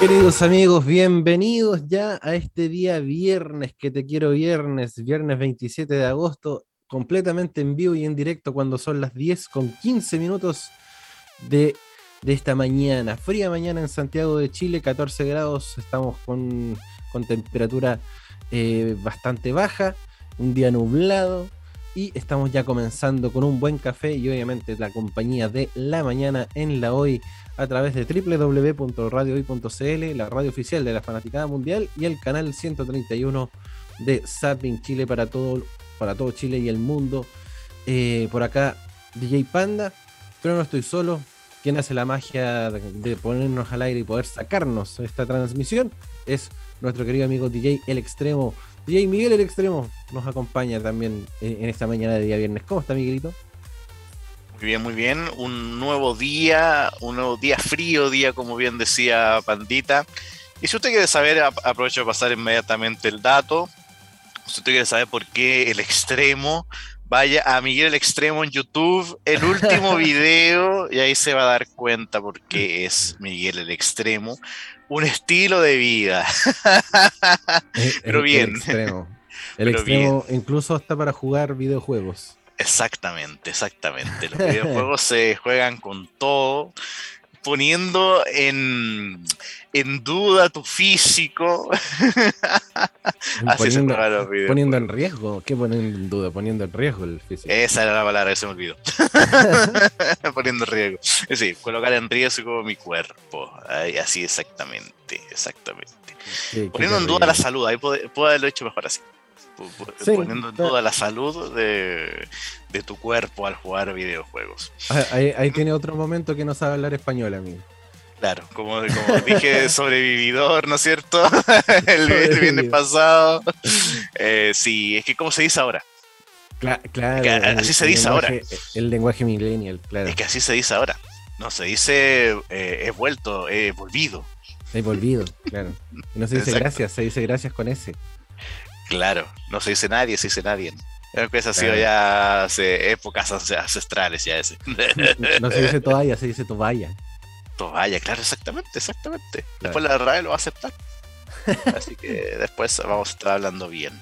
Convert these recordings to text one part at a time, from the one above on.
Queridos amigos, bienvenidos ya a este día viernes, que te quiero viernes, viernes 27 de agosto, completamente en vivo y en directo cuando son las 10 con 15 minutos de, de esta mañana. Fría mañana en Santiago de Chile, 14 grados, estamos con, con temperatura eh, bastante baja, un día nublado y estamos ya comenzando con un buen café y obviamente la compañía de la mañana en la hoy a través de www.radiohoy.cl, la radio oficial de la Fanaticada Mundial y el canal 131 de Zapping Chile para todo, para todo Chile y el mundo. Eh, por acá DJ Panda, pero no estoy solo. Quien hace la magia de ponernos al aire y poder sacarnos esta transmisión es nuestro querido amigo DJ El Extremo. DJ Miguel El Extremo nos acompaña también en esta mañana de día viernes. ¿Cómo está Miguelito? Muy bien, muy bien. Un nuevo día, un nuevo día frío, día como bien decía Pandita. Y si usted quiere saber, aprovecho de pasar inmediatamente el dato. Si usted quiere saber por qué el extremo, vaya a Miguel el Extremo en YouTube, el último video, y ahí se va a dar cuenta por qué es Miguel el Extremo un estilo de vida. Pero bien. El extremo, el extremo incluso hasta para jugar videojuegos. Exactamente, exactamente. Los videojuegos se juegan con todo, poniendo en, en duda tu físico. Así poniendo, se Poniendo en riesgo. ¿Qué poniendo en duda? Poniendo en riesgo el físico. Esa era la palabra, se me olvidó. poniendo en riesgo. Es decir, colocar en riesgo mi cuerpo. así exactamente, exactamente. poniendo en duda la salud. Ahí puedo, haberlo hecho mejor así. poniendo en duda la salud de, de, tu cuerpo al jugar videojuegos. Ahí, ahí tiene otro momento que no sabe hablar español, amigo. Claro, como, dije, sobrevividor, ¿no es cierto? el, viernes pasado. Eh, sí, es que ¿cómo se dice ahora? claro. así se dice ahora. El lenguaje millennial, claro. Es que así se dice ahora. No, se dice eh, he vuelto, he volvido. He volvido, claro. No se dice gracias, se dice gracias con ese. Claro, no se dice nadie, se dice nadie. Creo que eso ha sido ya hace épocas ancestrales ya ese. No se dice toalla, se dice toballa. Vaya, claro, exactamente, exactamente. Después la RAE lo va a aceptar. Así que después vamos a estar hablando bien.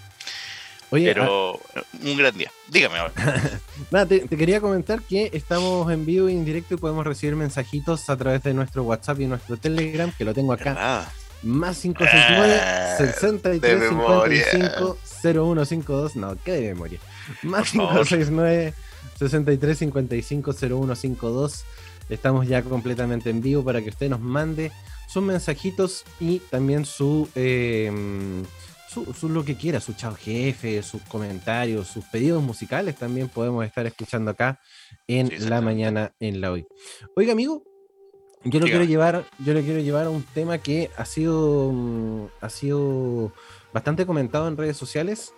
Oye, Pero ah, un gran día. Dígame ahora. Nada, te, quería comentar que estamos en vivo y en directo y podemos recibir mensajitos a través de nuestro WhatsApp y nuestro Telegram, que lo tengo acá. Más 569 63 55 0152. No, qué de memoria. Más 569 63 55 0152. Estamos ya completamente en vivo para que usted nos mande sus mensajitos y también su, eh, su, lo que quiera, su chao jefe, sus comentarios, sus pedidos musicales también podemos estar escuchando acá en la mañana en la hoy. Oiga, amigo, yo lo quiero llevar, yo le quiero llevar a un tema que ha sido, mm, ha sido bastante comentado en redes sociales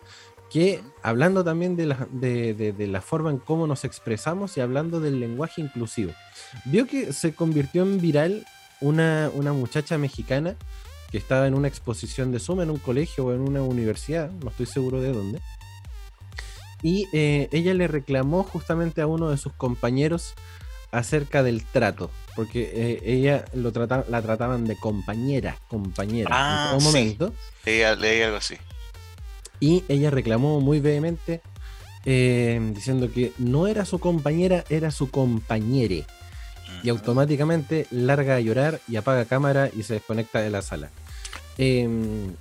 que hablando también de la, de, la, forma en cómo nos expresamos y hablando del lenguaje inclusivo. Vio que se convirtió en viral una, una muchacha mexicana que estaba en una exposición de Suma en un colegio o en una universidad, no estoy seguro de dónde. Y eh, ella le reclamó justamente a uno de sus compañeros acerca del trato, porque eh, ella lo la trataban de compañera, compañera en un ah, momento. Sí, leí algo así. Y ella reclamó muy vehemente, eh, diciendo que no era su compañera, era su compañere. Y automáticamente larga a llorar y apaga cámara y se desconecta de la sala. Em,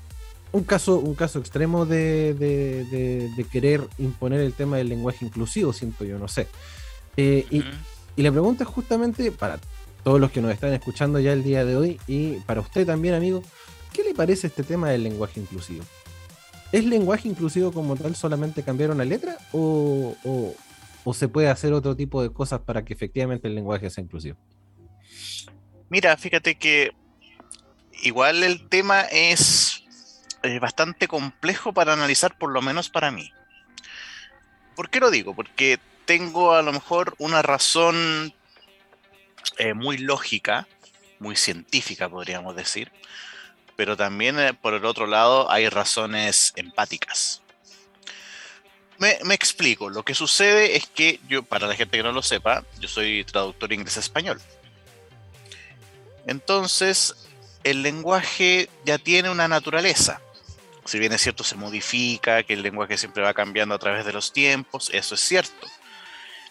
un, caso, un caso extremo de, querer imponer el tema del lenguaje inclusivo, siento yo, no sé. Eh, y, y la pregunta es justamente para todos los que nos están escuchando ya el día de hoy y para usted también, amigo, ¿qué le parece este tema del lenguaje inclusivo? ¿Es lenguaje inclusivo como tal solamente cambiar una letra o, se puede hacer otro tipo de cosas para que efectivamente el lenguaje sea inclusivo? Mira, fíjate que igual el tema es bastante complejo para analizar, por lo menos para mí. ¿Por qué lo digo? Porque tengo a lo mejor una razón eh, muy lógica, muy científica, podríamos decir, pero también eh, por el otro lado hay razones empáticas. Me, explico, lo que sucede es que yo, para la gente que no lo sepa, yo soy traductor inglés-español. Entonces, el lenguaje ya tiene una naturaleza. Si bien es cierto, se modifica, que el lenguaje siempre va cambiando a través de los tiempos, eso es cierto.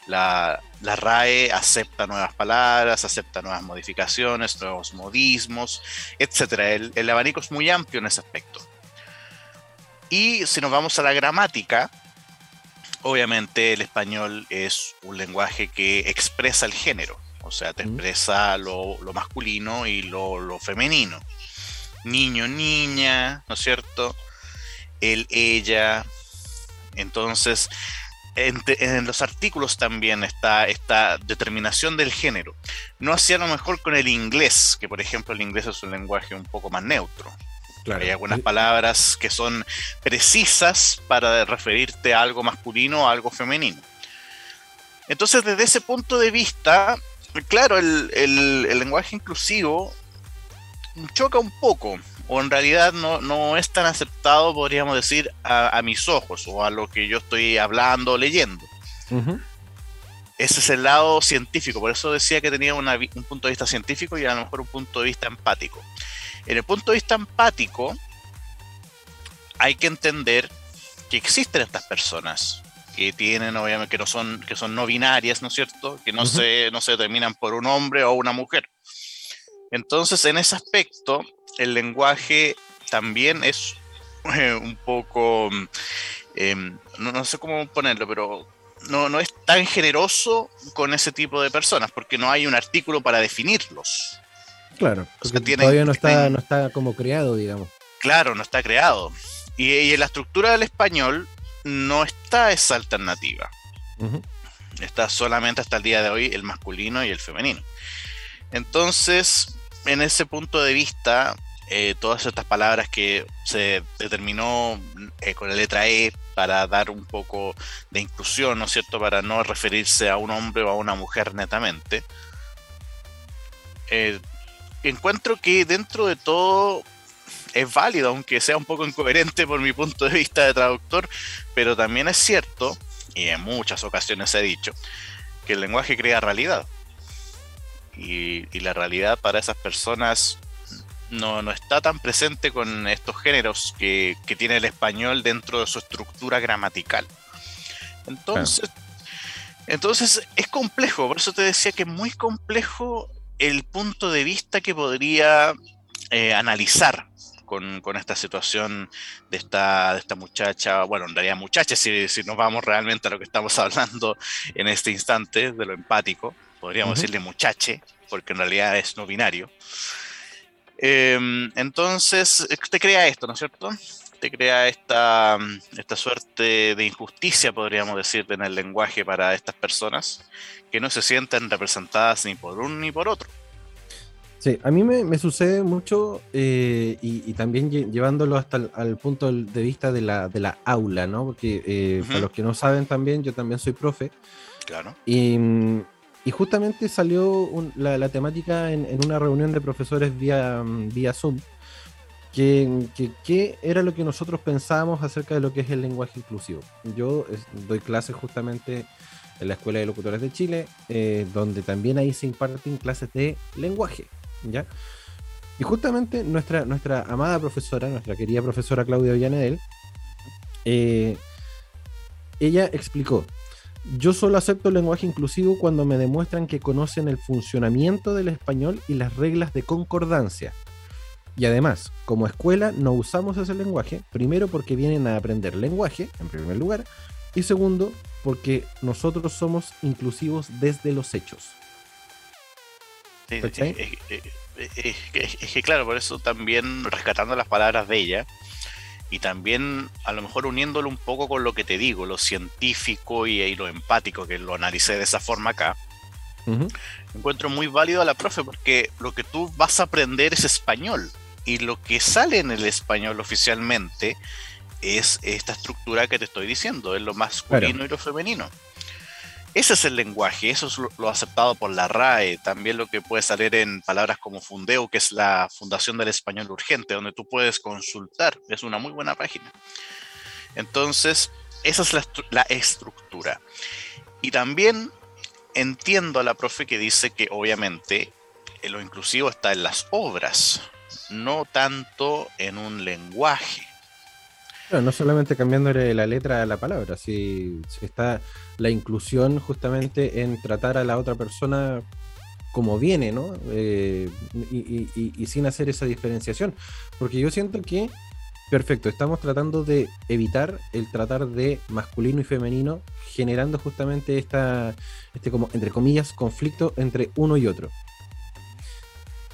La, RAE acepta nuevas palabras, acepta nuevas modificaciones, nuevos modismos, etc. El, el abanico es muy amplio en ese aspecto. Y si nos vamos a la gramática, obviamente el español es un lenguaje que expresa el género, o sea, te expresa lo, masculino y lo, femenino. Niño, niña, ¿no es cierto? Él, ella. Entonces, en, los artículos también está esta determinación del género. No hacía lo mejor con el inglés, que por ejemplo el inglés es un lenguaje un poco más neutro. Hay algunas palabras que son precisas para referirte a algo masculino o algo femenino. Entonces, desde ese punto de vista, claro, el, lenguaje inclusivo choca un poco, o en realidad no, es tan aceptado, podríamos decir, a, mis ojos, o a lo que yo estoy hablando o leyendo. Ese es el lado científico, por eso decía que tenía un punto de vista científico y a lo mejor un punto de vista empático. En el punto de vista empático, hay que entender que existen estas personas que tienen, obviamente, que no son, que son no binarias, ¿no es cierto? Que no, se, no se determinan por un hombre o una mujer. Entonces, en ese aspecto, el lenguaje también es eh, un poco, em, no, sé cómo ponerlo, pero no, no es tan generoso con ese tipo de personas, porque no hay un artículo para definirlos. Claro, porque todavía no está, no está como creado, digamos. Claro, no está creado. Y, en la estructura del español no está esa alternativa. Está solamente hasta el día de hoy el masculino y el femenino. Entonces, en ese punto de vista, eh, todas estas palabras que se determinó eh, con la letra E para dar un poco de inclusión, ¿no es cierto? Para no referirse a un hombre o a una mujer netamente. Eh, encuentro que dentro de todo es válido, aunque sea un poco incoherente por mi punto de vista de traductor, pero también es cierto, y en muchas ocasiones he dicho, que el lenguaje crea realidad. Y, la realidad para esas personas no, está tan presente con estos géneros que, tiene el español dentro de su estructura gramatical. Entonces, entonces es complejo, por eso te decía que es muy complejo el punto de vista que podría eh, analizar con, esta situación de esta, de esta muchacha, bueno, en realidad muchacha, si, si, nos vamos realmente a lo que estamos hablando en este instante, de lo empático, podríamos decirle muchache, porque en realidad es no binario. Em, entonces, te crea esto, ¿no es cierto? Te crea esta, esta suerte de injusticia, podríamos decir, en el lenguaje para estas personas, que no se sienten representadas ni por uno ni por otro. Sí, a mí me, sucede mucho eh, y, también llevándolo hasta el al punto de vista de la, de la aula, ¿no? Porque eh, para los que no saben también, yo también soy profe. Claro. Y, justamente salió la, temática en, una reunión de profesores vía, vía Zoom, que, que, era lo que nosotros pensábamos acerca de lo que es el lenguaje inclusivo. Yo doy clases justamente en la Escuela de Locutores de Chile, eh, donde también ahí se imparten clases de lenguaje, ¿ya? Y justamente nuestra, nuestra amada profesora, nuestra querida profesora Claudia Villanedel, eh, ella explicó, yo solo acepto el lenguaje inclusivo cuando me demuestran que conocen el funcionamiento del español y las reglas de concordancia. Y además, como escuela no usamos ese lenguaje, primero porque vienen a aprender lenguaje, en primer lugar, y segundo, porque nosotros somos inclusivos desde los hechos. es, que claro, por eso también rescatando las palabras de ella y también a lo mejor uniéndolo un poco con lo que te digo, lo científico y, lo empático, que lo analicé de esa forma acá, encuentro muy válido a la profe porque lo que tú vas a aprender es español y lo que sale en el español oficialmente es esta estructura que te estoy diciendo, es lo masculino y lo femenino. Ese es el lenguaje, eso es lo, aceptado por la RAE, también lo que puede salir en palabras como Fundeo, que es la Fundación del Español Urgente, donde tú puedes consultar, es una muy buena página. Entonces, esa es la, la estructura. Y también entiendo a la profe que dice que obviamente lo inclusivo está en las obras, no tanto en un lenguaje. No solamente cambiando la letra a la palabra, si, está la inclusión justamente en tratar a la otra persona como viene, ¿no? Eh, y, sin hacer esa diferenciación. Porque yo siento que, perfecto, estamos tratando de evitar el tratar de masculino y femenino, generando justamente esta, este como, entre comillas, conflicto entre uno y otro.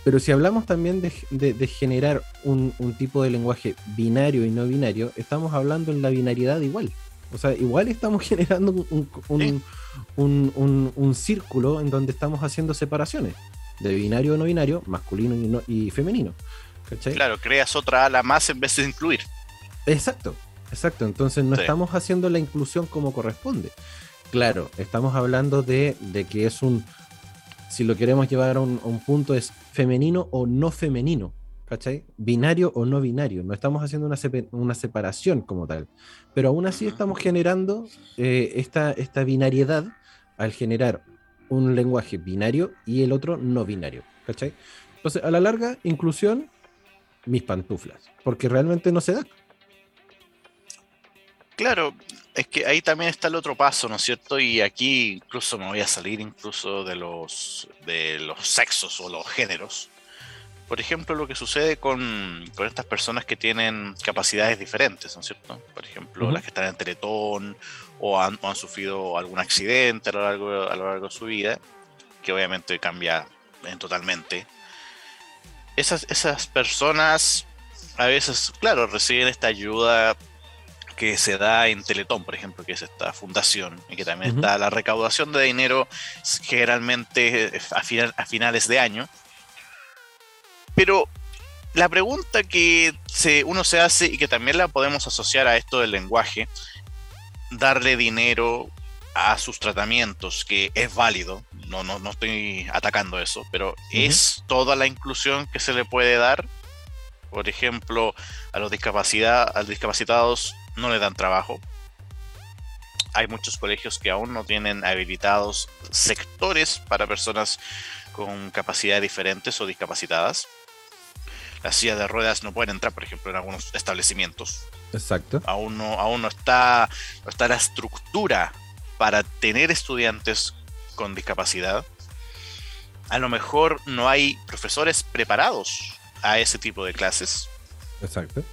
Pero si hablamos también de, generar un, tipo de lenguaje binario y no binario, estamos hablando en la binariedad igual. O sea, igual estamos generando un, círculo en donde estamos haciendo separaciones de binario o no binario, masculino y, femenino. Claro, creas otra ala más en vez de incluir. Exacto, exacto. Entonces no estamos haciendo la inclusión como corresponde. Claro, estamos hablando de que es un si lo queremos llevar a un, punto, es femenino o no femenino, ¿cachai? Binario o no binario. No estamos haciendo una, separación como tal. Pero aún así estamos generando eh, esta, esta binariedad al generar un lenguaje binario y el otro no binario, ¿cachai? Entonces, a la larga, inclusión, mis pantuflas, porque realmente no se da. Claro, es que ahí también está el otro paso, ¿no es cierto? Y aquí incluso me voy a salir incluso de los, de los sexos o los géneros. Por ejemplo, lo que sucede con, estas personas que tienen capacidades diferentes, ¿no es cierto? Por ejemplo, las que están en Teletón o han, sufrido algún accidente a lo, largo, a lo largo de su vida, que obviamente cambia totalmente. Esas, esas personas a veces, claro, reciben esta ayuda que se da en Teletón, por ejemplo, que es esta fundación, y que también está la recaudación de dinero generalmente a, a finales de año. Pero la pregunta que se, uno se hace y que también la podemos asociar a esto del lenguaje, darle dinero a sus tratamientos, que es válido, no, no, no estoy atacando eso, pero ¿es toda la inclusión que se le puede dar? Por ejemplo, a los, discapacidad, a los discapacitados no le dan trabajo. Hay muchos colegios que aún no tienen habilitados sectores para personas con capacidades diferentes o discapacitadas. Las sillas de ruedas no pueden entrar, por ejemplo, en algunos establecimientos. Exacto. Aún no, aún no está, no está la estructura para tener estudiantes con discapacidad. A lo mejor no hay profesores preparados a ese tipo de clases. Exacto.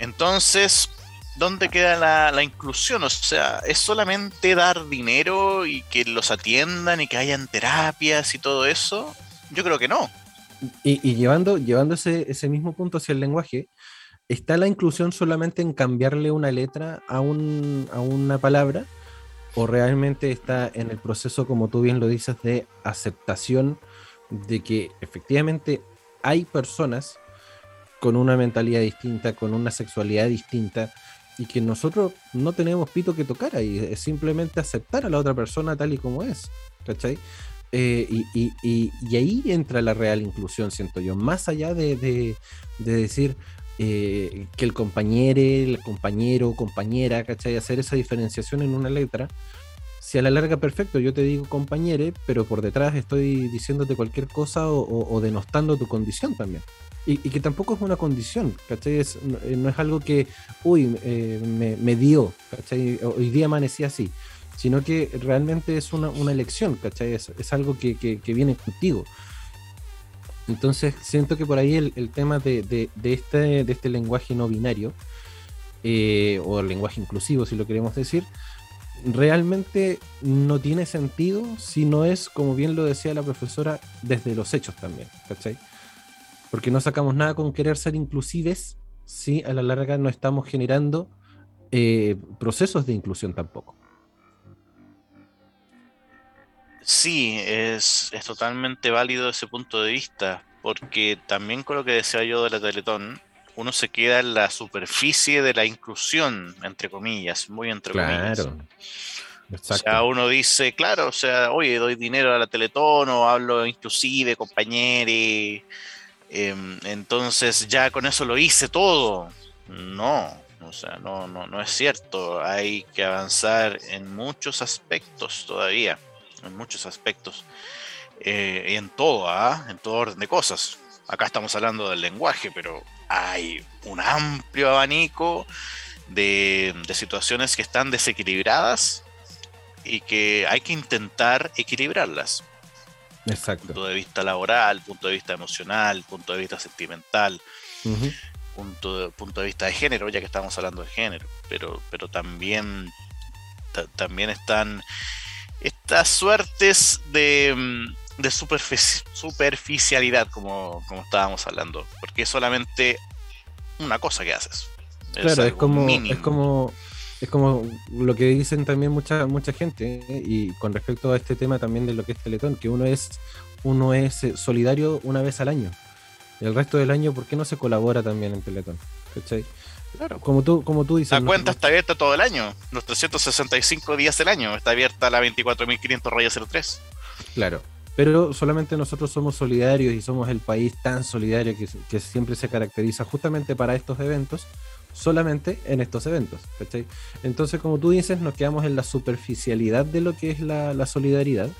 Entonces, ¿dónde queda la, inclusión? O sea, ¿es solamente dar dinero y que los atiendan y que hayan terapias y todo eso? Yo creo que no. Y, llevando, llevando ese, mismo punto hacia el lenguaje, ¿está la inclusión solamente en cambiarle una letra a, un, a una palabra? ¿O realmente está en el proceso, como tú bien lo dices, de aceptación de que efectivamente hay personas con una mentalidad distinta, con una sexualidad distinta, y que nosotros no tenemos pito que tocar ahí, es simplemente aceptar a la otra persona tal y como es, ¿cachai? Eh, y, ahí entra la real inclusión, siento yo, más allá de, decir eh, que el compañero, el compañero, compañera, ¿cachai? Hacer esa diferenciación en una letra, si a la larga perfecto yo te digo compañere, pero por detrás estoy diciéndote cualquier cosa o denostando tu condición también. Y, que tampoco es una condición, ¿cachai? Es, no, es algo que, uy, eh, me, dio, ¿cachai? Hoy día amanecí así, sino que realmente es una, elección, ¿cachai? Es, algo que, viene contigo. Entonces, siento que por ahí el, tema de, este, de este lenguaje no binario, eh, o el lenguaje inclusivo, si lo queremos decir, realmente no tiene sentido si no es, como bien lo decía la profesora, desde los hechos también, ¿cachai? Porque no sacamos nada con querer ser inclusives si a la larga no estamos generando eh, procesos de inclusión tampoco. Sí, es, totalmente válido ese punto de vista, porque también con lo que decía yo de la Teletón, uno se queda en la superficie de la inclusión, entre comillas, muy entre comillas. O sea, uno dice, claro, o sea, oye, doy dinero a la Teletón o hablo inclusive, compañeros, Em, entonces ya con eso lo hice todo. No, o sea, no, no, no es cierto. Hay que avanzar en muchos aspectos todavía, en muchos aspectos. Eh, en todo, ¿ah? en todo orden de cosas. acá estamos hablando del lenguaje, pero hay un amplio abanico de, situaciones que están desequilibradas y que hay que intentar equilibrarlas. Exacto. Punto de vista laboral, punto de vista emocional, punto de vista sentimental, punto, de, punto de vista de género, ya que estamos hablando de género, pero, pero también, también están estas suertes de, de superficialidad, como, como estábamos hablando, porque es solamente una cosa que haces. claro, es como, es como es como lo que dicen también mucha mucha gente ¿eh? y con respecto a este tema también de lo que es Teletón, que uno es uno es eh, solidario una vez al año. Y el resto del año, ¿por qué no se colabora también en Teletón? ¿Cachai? Claro. Como tú, como tú dices. La cuenta está abierta todo el año, los 365 días del año. Está abierta la 24.500 rayas 03. Claro. Pero solamente nosotros somos solidarios y somos el país tan solidario que, que siempre se caracteriza justamente para estos eventos, solamente en estos eventos. ¿cachai? Entonces, como tú dices, nos quedamos en la superficialidad de lo que es la, solidaridad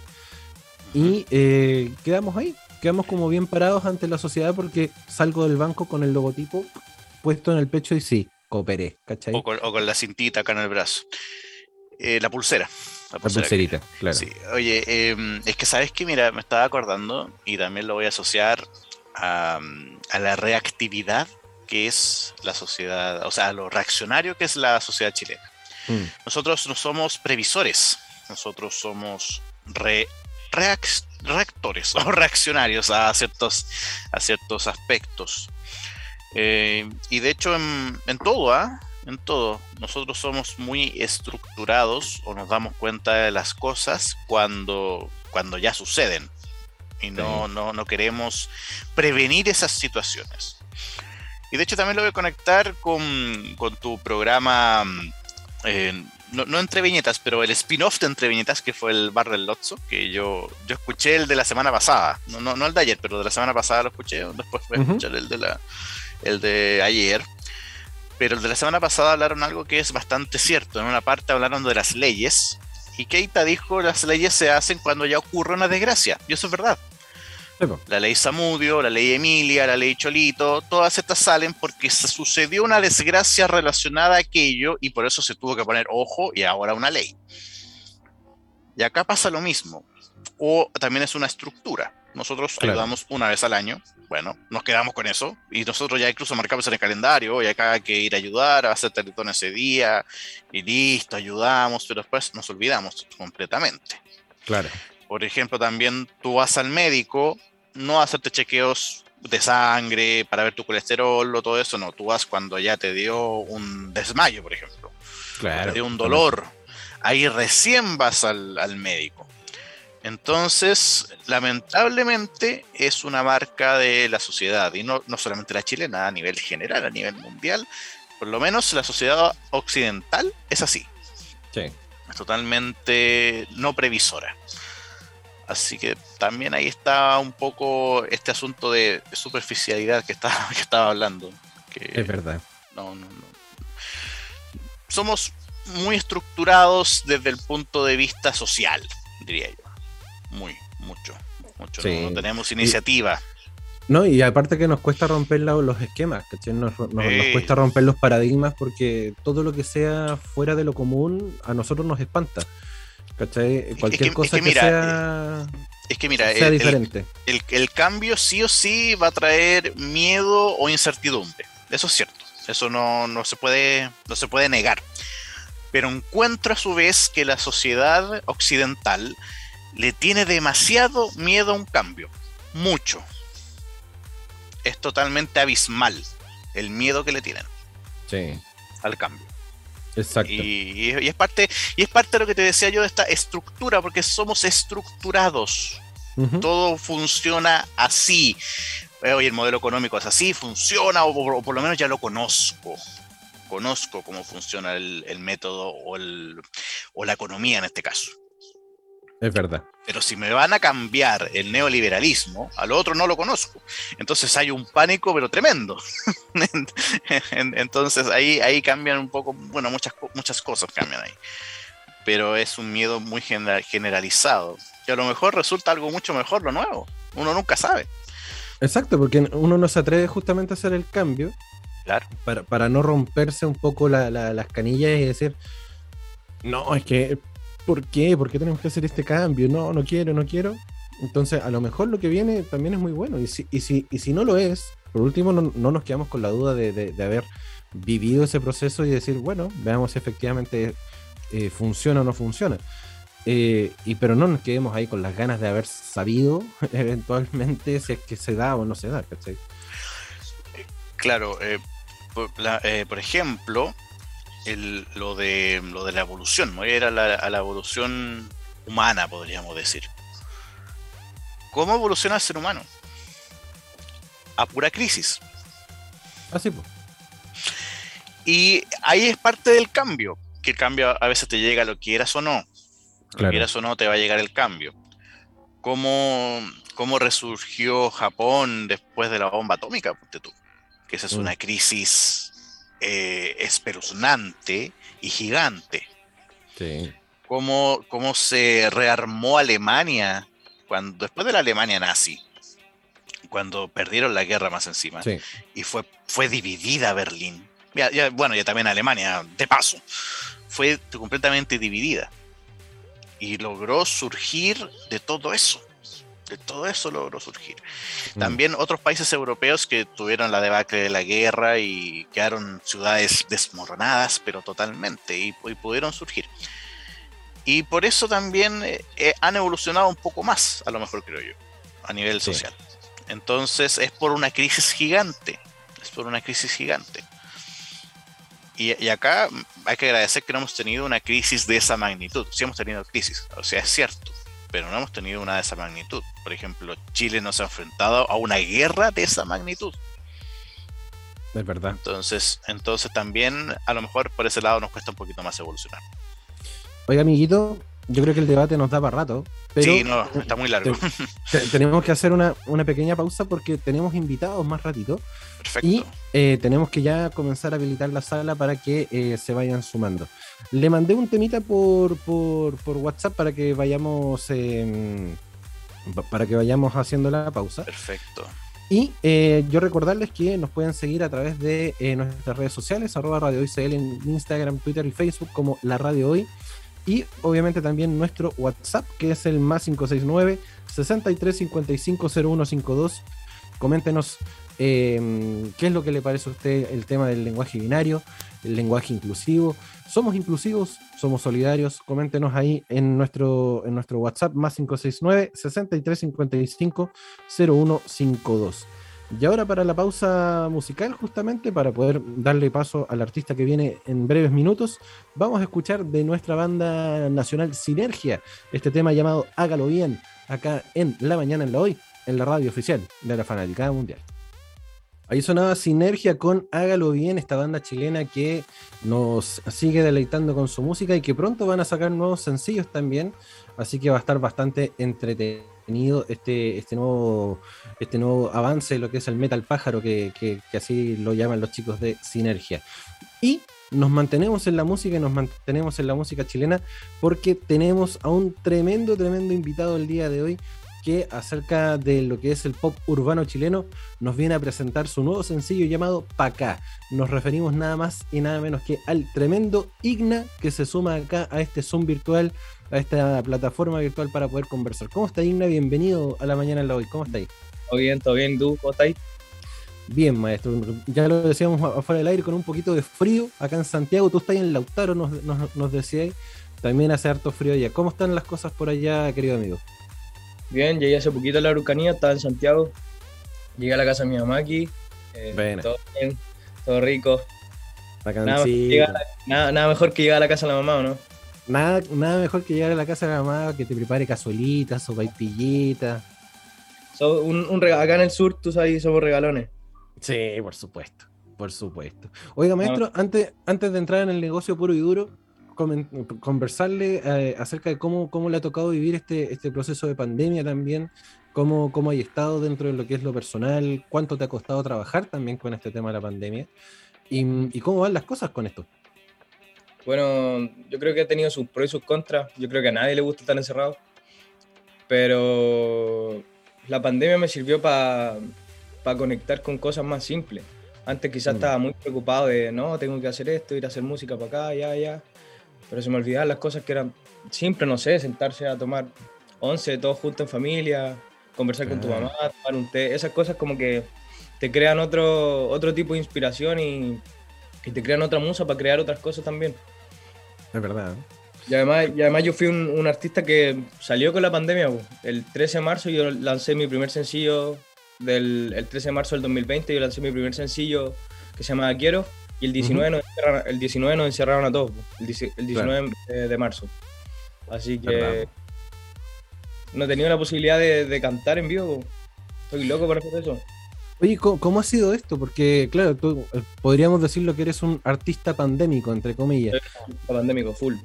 y eh, quedamos ahí, quedamos como bien parados ante la sociedad porque salgo del banco con el logotipo puesto en el pecho y sí, cooperé, ¿cachai? O con, la cintita acá en el brazo. Eh, la pulsera. La, pulserita, claro. Sí. Oye, em, es que sabes que, mira, me estaba acordando y también lo voy a asociar a, la reactividad que es la sociedad, o sea, a lo reaccionario que es la sociedad chilena. Mm. Nosotros no somos previsores, nosotros somos reactores o reaccionarios a ciertos, a ciertos aspectos. Eh, y de hecho en, todo, ¿ah? En todo. Nosotros somos muy estructurados o nos damos cuenta de las cosas cuando, cuando ya suceden. Y no, no, no queremos prevenir esas situaciones. Y de hecho también lo voy a conectar con, con tu programa, eh, no, entre viñetas, pero el spin-off de entre viñetas, que fue el Bar del Lotso, que yo, yo escuché el de la semana pasada, no, no, no el de ayer, pero de la semana pasada lo escuché, después fui a escuchar el de la, el de ayer. Pero el de la semana pasada hablaron algo que es bastante cierto. En una parte hablaron de las leyes. Y Keita dijo las leyes se hacen cuando ya ocurre una desgracia. Y eso es verdad. La ley Samudio, la ley Emilia, la ley Cholito, todas estas salen porque se sucedió una desgracia relacionada a aquello y por eso se tuvo que poner ojo y ahora una ley. Y acá pasa lo mismo. O también es una estructura. Nosotros ayudamos una vez al año. Bueno, nos quedamos con eso. Y nosotros ya incluso marcamos en el calendario. Y acá hay que ir a ayudar, a hacer teletón ese día. Y listo, ayudamos. Pero después nos olvidamos completamente. Claro. Por ejemplo, también tú vas al médico, no a hacerte chequeos de sangre para ver tu colesterol o todo eso. No, tú vas cuando ya te dio un desmayo, por ejemplo. Claro. Te dio un dolor. Ahí recién vas al, al médico. Entonces, lamentablemente es una marca de la sociedad, y no, no solamente la chilena, a nivel general, a nivel mundial, por lo menos la sociedad occidental es así. Sí. Es totalmente no previsora. Así que también ahí está un poco este asunto de, superficialidad que estaba, que estaba hablando. es verdad. No, no, no. Somos muy estructurados desde el punto de vista social, diría yo muy, mucho, mucho. No, tenemos iniciativa. no, y aparte que nos cuesta romper los esquemas, ¿cachai? Nos, cuesta romper los paradigmas porque todo lo que sea fuera de lo común a nosotros nos espanta. ¿Cachai? Cualquier cosa que, sea. Es que mira, sea el, diferente. El, cambio sí o sí va a traer miedo o incertidumbre. Eso es cierto. Eso no, no, se, puede, no se puede negar. Pero encuentro a su vez que la sociedad occidental le tiene demasiado miedo a un cambio. Mucho. Es totalmente abismal el miedo que le tienen. Sí. Al cambio. Exacto. Y, es parte, y es parte de lo que te decía yo de esta estructura, porque somos estructurados. Todo funciona así. Hoy el modelo económico es así, funciona, o, por lo menos ya lo conozco. Conozco cómo funciona el, método o, o la economía en este caso. Es verdad. Pero si me van a cambiar el neoliberalismo, al otro no lo conozco. Entonces hay un pánico, pero tremendo. Entonces ahí, ahí cambian un poco, bueno, muchas, muchas cosas cambian ahí. Pero es un miedo muy generalizado. Y a lo mejor resulta algo mucho mejor lo nuevo. Uno nunca sabe. Exacto, porque uno no se atreve justamente a hacer el cambio. Claro. Para, no romperse un poco las canillas y decir, no, es que, ¿por qué? ¿Por qué tenemos que hacer este cambio? No, no quiero, no quiero. Entonces, a lo mejor lo que viene también es muy bueno. Y si, y si, y si no lo es, por último, no, nos quedamos con la duda de, haber vivido ese proceso y decir, bueno, veamos si efectivamente eh, funciona o no funciona. Eh, y pero no nos quedemos ahí con las ganas de haber sabido eventualmente si es que se da o no se da, Claro, eh, por, ejemplo, lo, de, lo de la evolución, ¿no? era la, a la evolución humana, podríamos decir. ¿Cómo evoluciona el ser humano? A pura crisis. Así pues. Y ahí es parte del cambio, que el cambio a veces te llega lo quieras o no. Lo quieras o no, te va a llegar el cambio. ¿Cómo, cómo resurgió Japón después de la bomba atómica? Tú? Que esa es una mm. crisis eh, espeluznante y gigante. Sí. Cómo, cómo se rearmó Alemania cuando, después de la Alemania nazi, cuando perdieron la guerra más encima, y fue, fue dividida Berlín. bueno, ya también Alemania, de paso, fue completamente dividida. Y logró surgir de todo eso. De todo eso logró surgir. Mm. También otros países europeos que tuvieron la debacle de la guerra y quedaron ciudades desmoronadas, pero totalmente, y pudieron surgir. Y por eso también eh, eh, han evolucionado un poco más, a lo mejor creo yo, a nivel social. Entonces es por una crisis gigante, es por una crisis gigante. Y, acá hay que agradecer que no hemos tenido una crisis de esa magnitud. Sí hemos tenido crisis, o sea, es cierto, pero no hemos tenido una de esa magnitud. Por ejemplo, Chile no se ha enfrentado a una guerra de esa magnitud. Es verdad. Entonces, entonces también a lo mejor por ese lado nos cuesta un poquito más evolucionar. Oiga, amiguito, yo creo que el debate nos da para rato. Pero sí, no, está muy largo. tenemos que hacer una, pequeña pausa porque tenemos invitados más ratito. Perfecto. Y eh, tenemos que ya comenzar a habilitar la sala para que eh, se vayan sumando. Le mandé un temita por, por, WhatsApp para que vayamos em, para que vayamos haciendo la pausa. Perfecto. Y eh, yo recordarles que nos pueden seguir a través de nuestras redes sociales, arroba Radio en Instagram, Twitter y Facebook como La Radio Hoy y obviamente también nuestro WhatsApp, que es el más 569 63550152. Coméntenos em, qué es lo que le parece a usted el tema del lenguaje binario, el lenguaje inclusivo. Somos inclusivos, somos solidarios. Coméntenos ahí en nuestro, en nuestro WhatsApp más 569 6355 0152. Y ahora para la pausa musical, justamente para poder darle paso al artista que viene en breves minutos, vamos a escuchar de nuestra banda nacional Sinergia, este tema llamado Hágalo Bien, acá en La Mañana en la Hoy, en la radio oficial de la Fanaticada Mundial. Ahí sonaba Sinergia con Hágalo Bien, esta banda chilena que nos sigue deleitando con su música y que pronto van a sacar nuevos sencillos también, así que va a estar bastante entretenido este, este, nuevo, este nuevo avance lo que es el metal pájaro, que, así lo llaman los chicos de Sinergia. Y nos mantenemos en la música y nos mantenemos en la música chilena porque tenemos a un tremendo, tremendo invitado el día de hoy que acerca de lo que es el pop urbano chileno nos viene a presentar su nuevo sencillo llamado Pacá. Nos referimos nada más y nada menos que al tremendo Igna que se suma acá a este Zoom virtual a esta plataforma virtual para poder conversar. ¿Cómo está Igna? Bienvenido a la mañana en la hoy. ¿Cómo estáis? Todo bien, todo bien. ¿Tú cómo estáis? Bien, maestro. Ya lo decíamos afuera del aire con un poquito de frío acá en Santiago. Tú estás en Lautaro, nos, nos, decíais. También hace harto frío allá. ¿Cómo están las cosas por allá, querido amigo? Bien, llegué hace poquito a la Arucanía, estaba en Santiago. Llegué a la casa de mi mamá aquí. Eh, todo bien, todo rico. Nada, nada, nada, mejor que llegar a la casa de la mamá, ¿o no? Nada, nada mejor que llegar a la casa de la mamá que te prepare cazuelitas o vaipillitas. So, un, acá en el sur, tú sabes, somos regalones. Sí, por supuesto, por supuesto. Oiga, maestro, antes, antes de entrar en el negocio puro y duro, conversarle eh, acerca de cómo, cómo le ha tocado vivir este, este proceso de pandemia también, cómo, cómo hay estado dentro de lo que es lo personal, cuánto te ha costado trabajar también con este tema de la pandemia y cómo van las cosas con esto. Bueno, yo creo que ha tenido sus pros y sus contras. Yo creo que a nadie le gusta estar encerrado. Pero la pandemia me sirvió para para conectar con cosas más simples. Antes quizás mm. estaba muy preocupado de, no, tengo que hacer esto, ir a hacer música para acá, ya, ya. Pero se me olvidaban las cosas que eran simples, no sé, sentarse a tomar once todos juntos en familia, conversar con tu mamá, tomar un té, esas cosas como que te crean otro, otro tipo de inspiración y, y te crean otra musa para crear otras cosas también. Es verdad. Y además, y además yo fui un, un, artista que salió con la pandemia. El 13 de marzo yo lancé mi primer sencillo, del, el 13 de marzo del 2020 yo lancé mi primer sencillo que se llama Quiero y el 19, nos, encerraron, el 19 nos encerraron a todos, el, 19 de, marzo. Así que no he tenido la posibilidad de, de, cantar en vivo. Estoy loco por hacer eso. Oye, ¿cómo, ha sido esto? Porque, claro, tú eh, podríamos decirlo que eres un artista pandémico, entre comillas. Pandémico, full.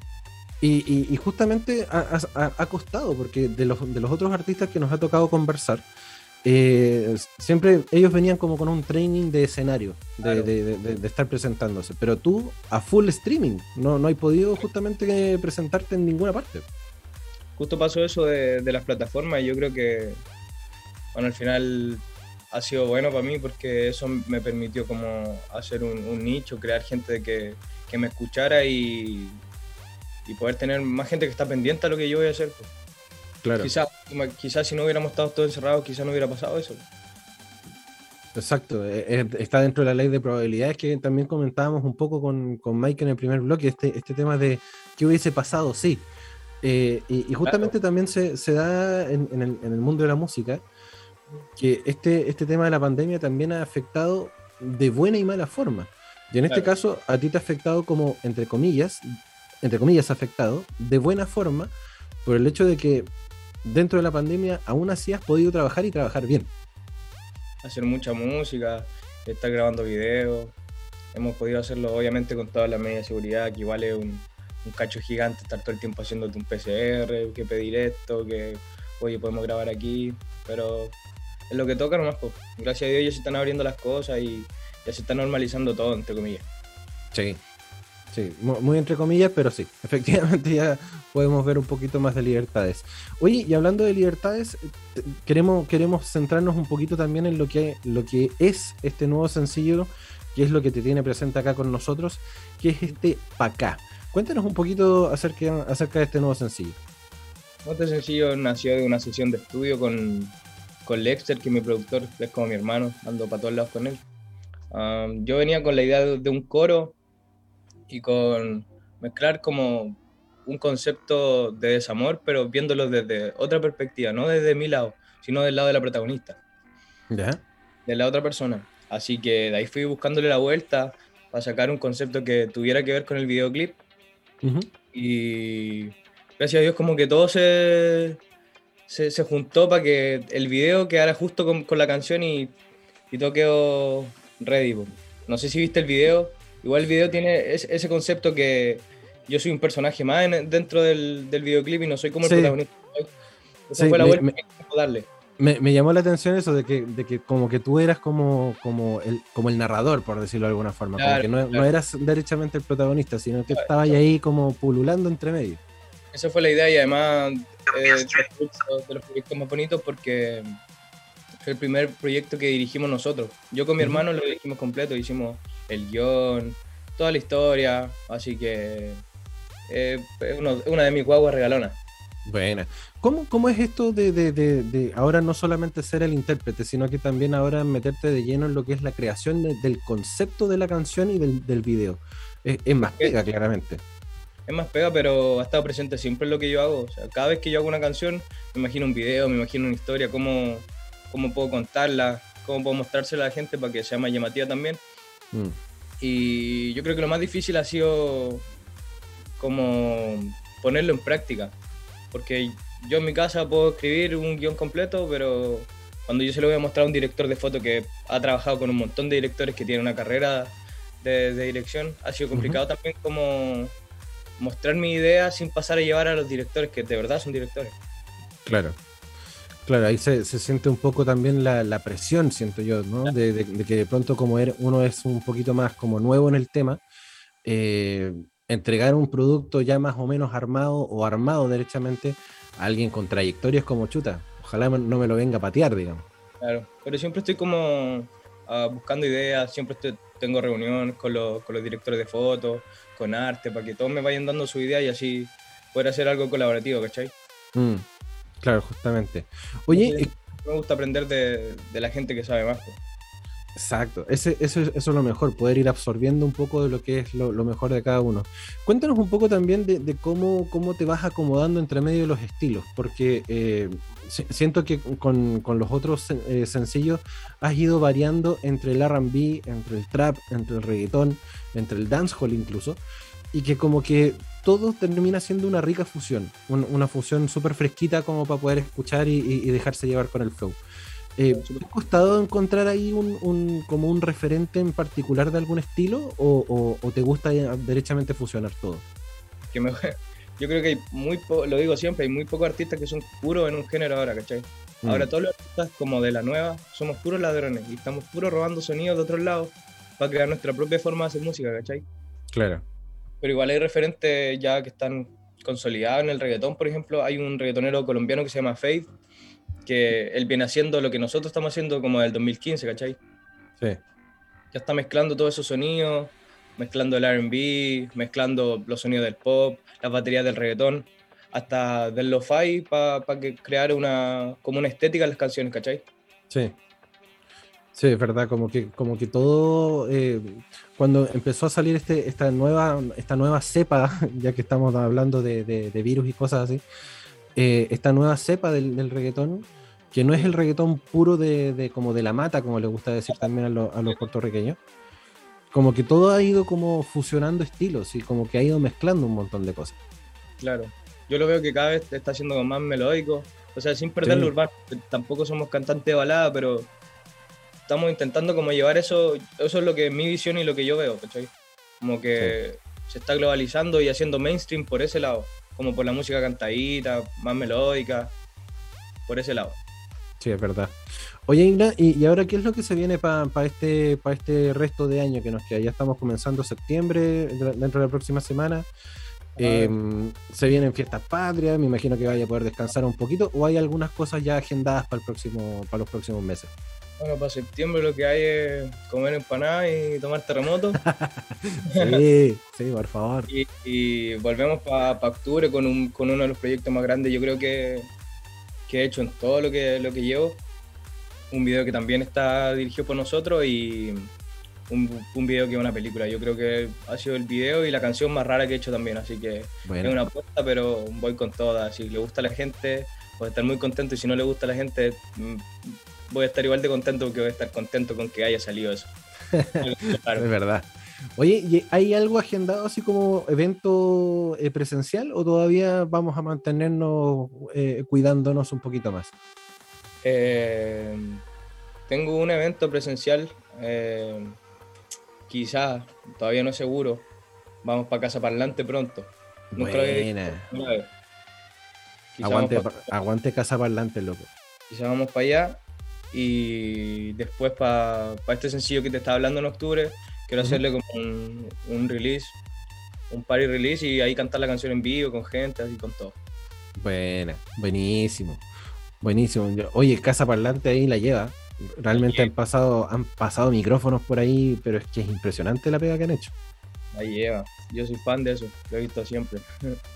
Y, justamente ha, costado, porque de los, de los otros artistas que nos ha tocado conversar, eh, siempre ellos venían como con un training de escenario, de, estar presentándose, pero tú a full streaming, no, no hay podido justamente presentarte en ninguna parte. Justo pasó eso de, las plataformas y yo creo que, bueno, al final ha sido bueno para mí porque eso me permitió como hacer un, nicho, crear gente que, que me escuchara y, y poder tener más gente que está pendiente a lo que yo voy a hacer. Pues. Claro. Quizás quizá si no hubiéramos estado todos encerrados, quizás no hubiera pasado eso. Exacto, eh, eh, está dentro de la ley de probabilidades que también comentábamos un poco con, con Mike en el primer bloque, este, este tema de qué hubiese pasado, sí. Eh, y, justamente también se, se da en, en, el, en, el, mundo de la música que este, este tema de la pandemia también ha afectado de buena y mala forma. Y en este caso, a ti te ha afectado como, entre comillas, entre comillas, afectado de buena forma por el hecho de que dentro de la pandemia aún así has podido trabajar y trabajar bien. Hacer mucha música, estar grabando videos. Hemos podido hacerlo obviamente con toda la media seguridad, que igual es un, cacho gigante estar todo el tiempo haciéndote un PCR, que pedir esto, que oye podemos grabar aquí, pero es lo que toca nomás. Pues. Gracias a Dios ya se están abriendo las cosas y ya se está normalizando todo, entre comillas. Sí, Sí, muy entre comillas, pero sí, efectivamente ya podemos ver un poquito más de libertades. Oye, y hablando de libertades, eh, queremos, queremos centrarnos un poquito también en lo que, lo que es este nuevo sencillo, que es lo que te tiene presente acá con nosotros, que es este Pacá. Cuéntanos un poquito acerca, acerca de este nuevo sencillo. Este sencillo nació de una sesión de estudio con, con Lexter, que es mi productor, es como mi hermano, ando para todos lados con él. yo venía con la idea de un coro y con mezclar como un concepto de desamor, pero viéndolo desde otra perspectiva, no desde mi lado, sino del lado de la protagonista. ¿Ya? De la otra persona. Así que de ahí fui buscándole la vuelta para sacar un concepto que tuviera que ver con el videoclip. Y gracias a Dios como que todo se, se, se, juntó para que el video quedara justo con, con la canción y, y todo quedó ready. No sé si viste el video, Igual el video tiene ese, concepto que yo soy un personaje más dentro del, del, videoclip y no soy como el protagonista. Esa fue la vuelta me, que darle. Me, llamó la atención eso de que, de que como que tú eras como, como, el, como el narrador, por decirlo de alguna forma. Claro, que no, no, eras derechamente el protagonista, sino que estabas ahí como pululando entre medio. Esa fue la idea y además eh, de, los proyectos más bonitos porque fue el primer proyecto que dirigimos nosotros. Yo con mi hermano lo dirigimos completo, hicimos el guion, toda la historia, así que eh, es una de mis guaguas regalonas. Buena. ¿Cómo, ¿Cómo, es esto de, de, de, ahora no solamente ser el intérprete, sino que también ahora meterte de lleno en lo que es la creación del concepto de la canción y del, del video? Es, más pega, claramente. Es más pega, pero ha estado presente siempre en lo que yo hago. O sea, cada vez que yo hago una canción, me imagino un video, me imagino una historia, cómo, cómo puedo contarla, cómo puedo mostrársela a la gente para que sea más llamativa también. Mm. Y yo creo que lo más difícil ha sido como ponerlo en práctica. Porque yo en mi casa puedo escribir un guion completo, pero cuando yo se lo voy a mostrar a un director de foto que ha trabajado con un montón de directores que tienen una carrera de, dirección, ha sido complicado también como mostrar mi idea sin pasar a llevar a los directores que de verdad son directores. Claro. Claro, ahí se, siente un poco también la, presión, siento yo, ¿no? De, que de pronto como er, uno es un poquito más como nuevo en el tema, eh, entregar un producto ya más o menos armado o armado derechamente a alguien con trayectorias como chuta. Ojalá no me lo venga a patear, digamos. Claro, pero siempre estoy como ah, buscando ideas, siempre tengo reuniones con los, con los directores de fotos, con arte, para que todos me vayan dando su idea y así poder hacer algo colaborativo, ¿cachai? Mm, claro, justamente. Oye, me gusta aprender de, la gente que sabe más. Exacto, Ese, eso, es lo mejor, poder ir absorbiendo un poco de lo que es lo, mejor de cada uno. Cuéntanos un poco también de, cómo, cómo te vas acomodando entre medio de los estilos, porque eh, siento que con, los otros eh, sencillos has ido variando entre el RB, entre el trap, entre el reggaetón, entre el dancehall incluso, y que como que todo termina siendo una rica fusión, una fusión súper fresquita como para poder escuchar y dejarse llevar con el flow. Eh, ¿Te ha costado encontrar ahí un, como un referente en particular de algún estilo o, te gusta derechamente fusionar todo? Que yo creo que hay muy, lo digo siempre, hay muy pocos artistas que son puros en un género ahora, ¿cachai? Mm. Ahora todos los artistas como de la nueva somos puros ladrones y estamos puros robando sonidos de otros lados para crear nuestra propia forma de hacer música, ¿cachai? Claro. Pero igual hay referentes ya que están consolidados en el reggaetón, por ejemplo, hay un reggaetonero colombiano que se llama Faith, que él viene haciendo lo que nosotros estamos haciendo como del 2015, ¿cachai? Sí. Ya está mezclando todos esos sonidos, mezclando el RB, mezclando los sonidos del pop, las baterías del reggaetón, hasta del lo-fi para crear una, como una estética en las canciones, ¿cachai? Sí. Sí, es verdad, como que, como que todo, eh, cuando empezó a salir este, esta, nueva, esta nueva cepa, ya que estamos hablando de, de virus y cosas así, eh, esta nueva cepa del, reggaetón, que no es el reggaetón puro de, como de la mata, como le gusta decir también a, los puertorriqueños, como que todo ha ido como fusionando estilos y como que ha ido mezclando un montón de cosas. Claro, yo lo veo que cada vez está siendo más melódico, o sea, sin perder lo urbano, tampoco somos cantantes de balada, pero estamos intentando como llevar eso, eso es lo que es mi visión y lo que yo veo, ¿cachai? Como que se está globalizando y haciendo mainstream por ese lado como por la música cantadita, más melódica, por ese lado. Sí, es verdad. Oye, Igna, ¿y, ahora qué es lo que se viene para este, este resto de año que nos queda? Ya estamos comenzando septiembre, dentro de la próxima semana. Em, se vienen fiestas patrias, me imagino que vaya a poder descansar un poquito, o hay algunas cosas ya agendadas para, el próximo, para los próximos meses. Bueno, para septiembre lo que hay es comer empanadas y tomar terremoto. sí, sí, por favor. Y, volvemos para octubre con, un, con uno de los proyectos más grandes, yo creo que, que he hecho en todo lo que, lo que llevo. Un video que también está dirigido por nosotros y un, un video que es una película. Yo creo que ha sido el video y la canción más rara que he hecho también, así que es una apuesta, pero voy con todas. Si le gusta a la gente, voy a estar muy contento y si no le gusta a la gente mm, voy a estar igual de contento que voy a estar contento con que haya salido eso. Es verdad. Oye, ¿hay algo agendado así como evento eh, presencial o todavía vamos a mantenernos eh, cuidándonos un poquito más? Eh, tengo un evento presencial, quizás, todavía no es seguro. Vamos para Casa Parlante pronto. Buena. Aguante, aguante Casa Parlante, loco. Quizás vamos para allá y después para este sencillo que te estaba hablando en octubre, quiero hacerle como un, release, un party release y ahí cantar la canción en vivo con gente, así con todo. Buena, buenísimo. Buenísimo. Oye, Casa Parlante ahí la lleva. Realmente han pasado, han pasado micrófonos por ahí, pero es que es impresionante la pega que han hecho. Ahí lleva. Yo soy fan de eso, lo he visto siempre.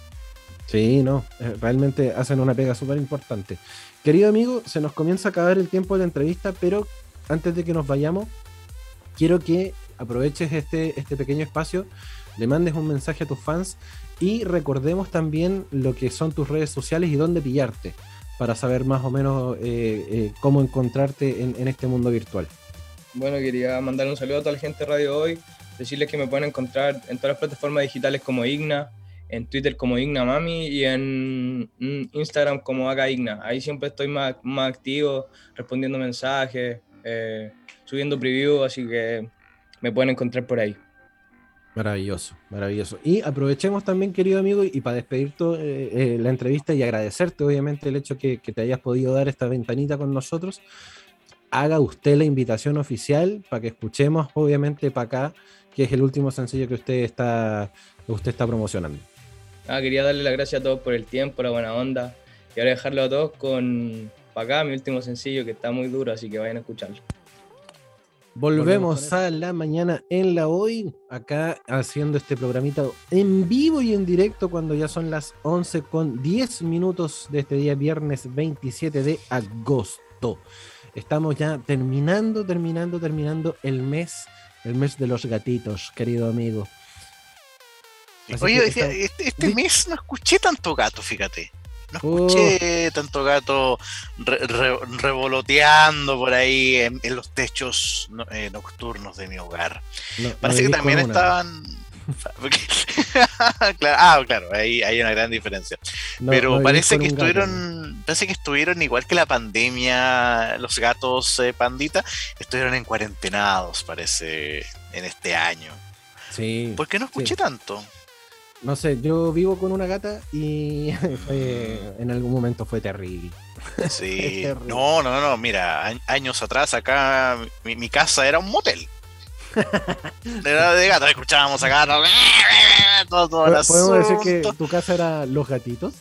Sí, no, eh, realmente hacen una pega súper importante. Querido amigo, se nos comienza a acabar el tiempo de entrevista, pero antes de que nos vayamos, quiero que aproveches este, este pequeño espacio, le mandes un mensaje a tus fans y recordemos también lo que son tus redes sociales y dónde pillarte para saber más o menos eh, eh, cómo encontrarte en, este mundo virtual. Bueno, quería mandar un saludo a toda la gente de Radio Hoy, decirles que me pueden encontrar en todas las plataformas digitales como Igna, en Twitter como Igna Mami y en Instagram como Haga Igna. Ahí siempre estoy más, más activo, respondiendo mensajes, eh, subiendo preview, así que me pueden encontrar por ahí. Maravilloso, maravilloso. Y aprovechemos también, querido amigo, y para despedir eh, eh, la entrevista y agradecerte, obviamente, el hecho que, que te hayas podido dar esta ventanita con nosotros. Haga usted la invitación oficial para que escuchemos, obviamente, para acá, que es el último sencillo que usted está, que usted está promocionando. Ah, quería darle las gracias a todos por el tiempo, la buena onda. Y ahora dejarlo a todos con, para acá, mi último sencillo que está muy duro, así que vayan a escucharlo. Volvemos a la mañana en la hoy, acá haciendo este programita en vivo y en directo cuando ya son las 11 con 10 minutos de este día viernes 27 de agosto. Estamos ya terminando, terminando, terminando el mes, el mes de los gatitos, querido amigo. Oye, este, este mes no escuché tanto gato, fíjate. No escuché tanto gato revoloteando por ahí en, los techos eh, nocturnos de mi hogar. Parece que también estaban. ah, claro, ahí hay una gran diferencia. Pero parece que estuvieron, parece que estuvieron igual que la pandemia, los gatos eh, pandita, estuvieron en cuarentenados, parece, en este año. Sí. ¿Por qué no escuché tanto? No sé, yo vivo con una gata y en algún momento fue terrible. Sí, no, no, no, mira, años atrás acá mi, casa era un motel. Era de gato, escuchábamos acá todo, todo ¿Podemos decir que tu casa era Los Gatitos?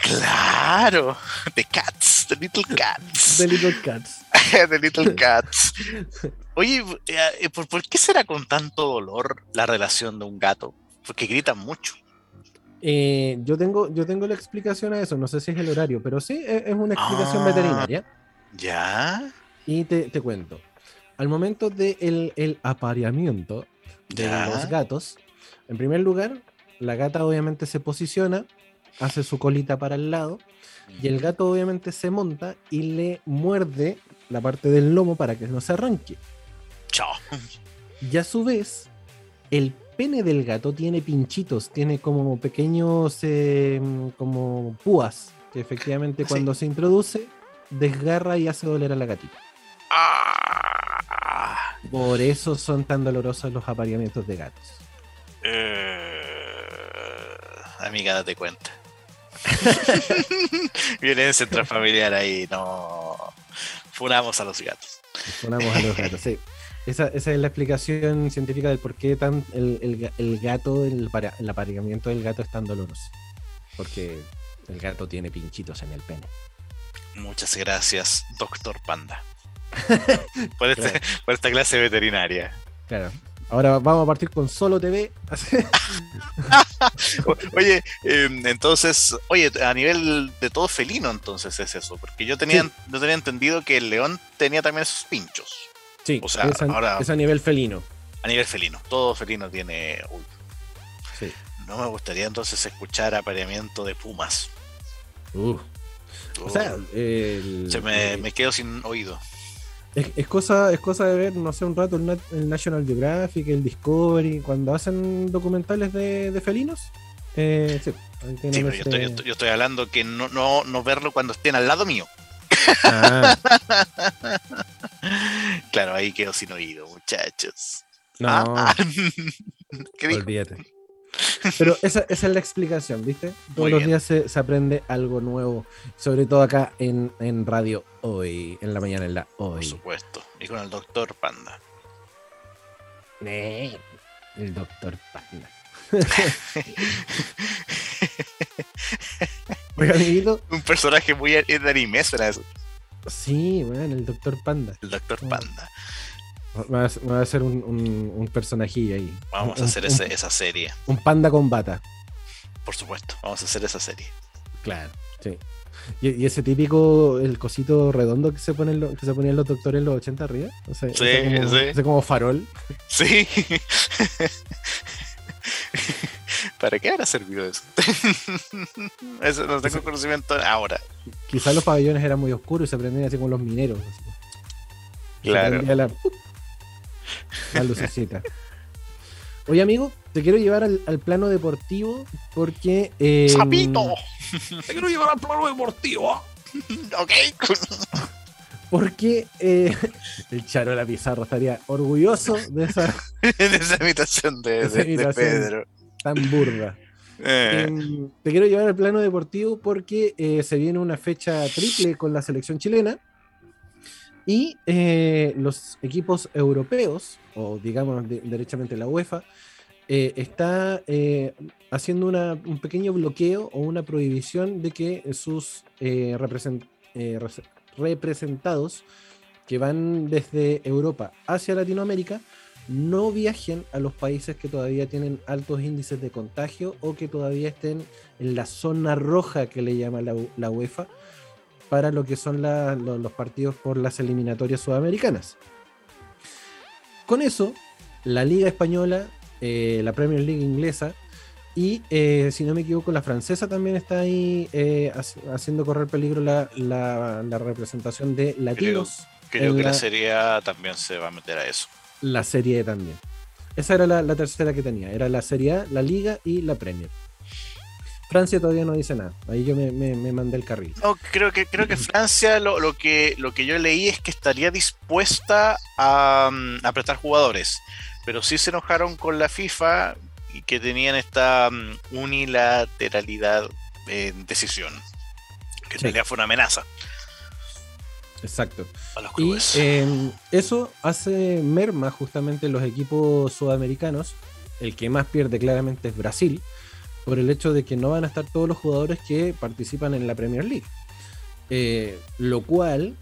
Claro, The Cats, The Little Cats. The Little Cats. the Little Cats. Oye, eh, ¿por qué será con tanto dolor la relación de un gato? Porque gritan mucho. Eh, yo, tengo, yo tengo la explicación a eso, no sé si es el horario, pero sí es, una explicación ah, veterinaria. Ya. Y te, cuento. Al momento del el apareamiento de los gatos, en primer lugar, la gata obviamente se posiciona, hace su colita para el lado, y el gato obviamente se monta y le muerde la parte del lomo para que no se arranque. Chao. Y a su vez, el pene del gato tiene pinchitos, tiene como pequeños eh, como púas, que efectivamente cuando se introduce desgarra y hace doler a la gatita. Ah. Por eso son tan dolorosos los apareamientos de gatos. Eh, amiga, date cuenta. Violencia intrafamiliar ahí, no. Funamos a los gatos. Funamos a los gatos, sí. Esa, es la explicación científica del por qué tan el, gato, el, el apareamiento del gato es tan doloroso. Porque el gato tiene pinchitos en el pene. Muchas gracias, doctor Panda. por, este, por esta clase veterinaria. Claro. Ahora vamos a partir con Solo TV. oye, em, entonces, oye, a nivel de todo felino, entonces es eso, porque yo tenía, yo tenía entendido que el león tenía también esos pinchos. Sí, o sea, es, a, nivel felino. A nivel felino. Todo felino tiene. Sí. No me gustaría entonces escuchar apareamiento de pumas. Uh. O sea, Se me, quedo sin oído. Es, cosa, es cosa de ver, no sé, un rato el, National Geographic, el Discovery, cuando hacen documentales de, felinos. Eh, sí, pero yo, estoy, yo, estoy, hablando que no, no, no verlo cuando estén al lado mío. Ah. claro, ahí quedó sin oído, muchachos. No. Ah. Olvídate. Pero esa, es la explicación, ¿viste? Todos los días se, aprende algo nuevo, sobre todo acá en, radio hoy, en la mañana en la hoy. Por supuesto, y con el doctor Panda. el doctor Panda. Un personaje muy de anime, ¿será eso? Sí, bueno, el Doctor Panda. El Doctor mm. Panda. Va a, a ser un, un, personajillo ahí. Vamos a hacer esa serie. Un panda con bata. Por supuesto, vamos a hacer esa serie. Claro, sí. Y, ese típico, el cosito redondo que se, ponen que se ponían los doctores en los 80 arriba. O sea, sí, como, sí. Ese como farol. Sí. ¿Para qué habrá servido eso? eso no tengo conocimiento ahora. Quizás los pabellones eran muy oscuros y se prendían así como los mineros. Claro. La, la lucecita. Oye, amigo, te quiero llevar al, plano deportivo porque. Eh, ¡Sapito! te quiero llevar al plano deportivo. ok. porque eh, el Charo de la Pizarro estaría orgulloso de esa, de esa imitación de, de Pedro tan burda. Eh. Em, te quiero llevar al plano deportivo porque eh, se viene una fecha triple con la selección chilena y eh, los equipos europeos, o digamos derechamente la UEFA, está haciendo un pequeño bloqueo o una prohibición de que sus representados que van desde Europa hacia Latinoamérica no viajen a los países que todavía tienen altos índices de contagio o que todavía estén en la zona roja que le llama la, UEFA para lo que son los partidos por las eliminatorias sudamericanas. Con eso, la Liga Española, eh, la Premier League inglesa y, eh, si no me equivoco, la francesa también está ahí eh, haciendo correr peligro la, representación de latinos. Creo, que la Serie también se va a meter a eso. La Serie también. Esa era la, tercera que tenía. Era la Serie A, la Liga y la Premier. Francia todavía no dice nada. Ahí yo me, mandé el carril. No, creo que, creo que Francia lo, que, lo que yo leí es que estaría dispuesta a, mm, apretar jugadores. Pero sí se enojaron con la FIFA y que tenían esta mm, unilateralidad en decisión. Que en realidad fue una amenaza. Exacto. Y em, eso hace merma justamente los equipos sudamericanos. El que más pierde claramente es Brasil, por el hecho de que no van a estar todos los jugadores que participan en la Premier League. Eh, lo cual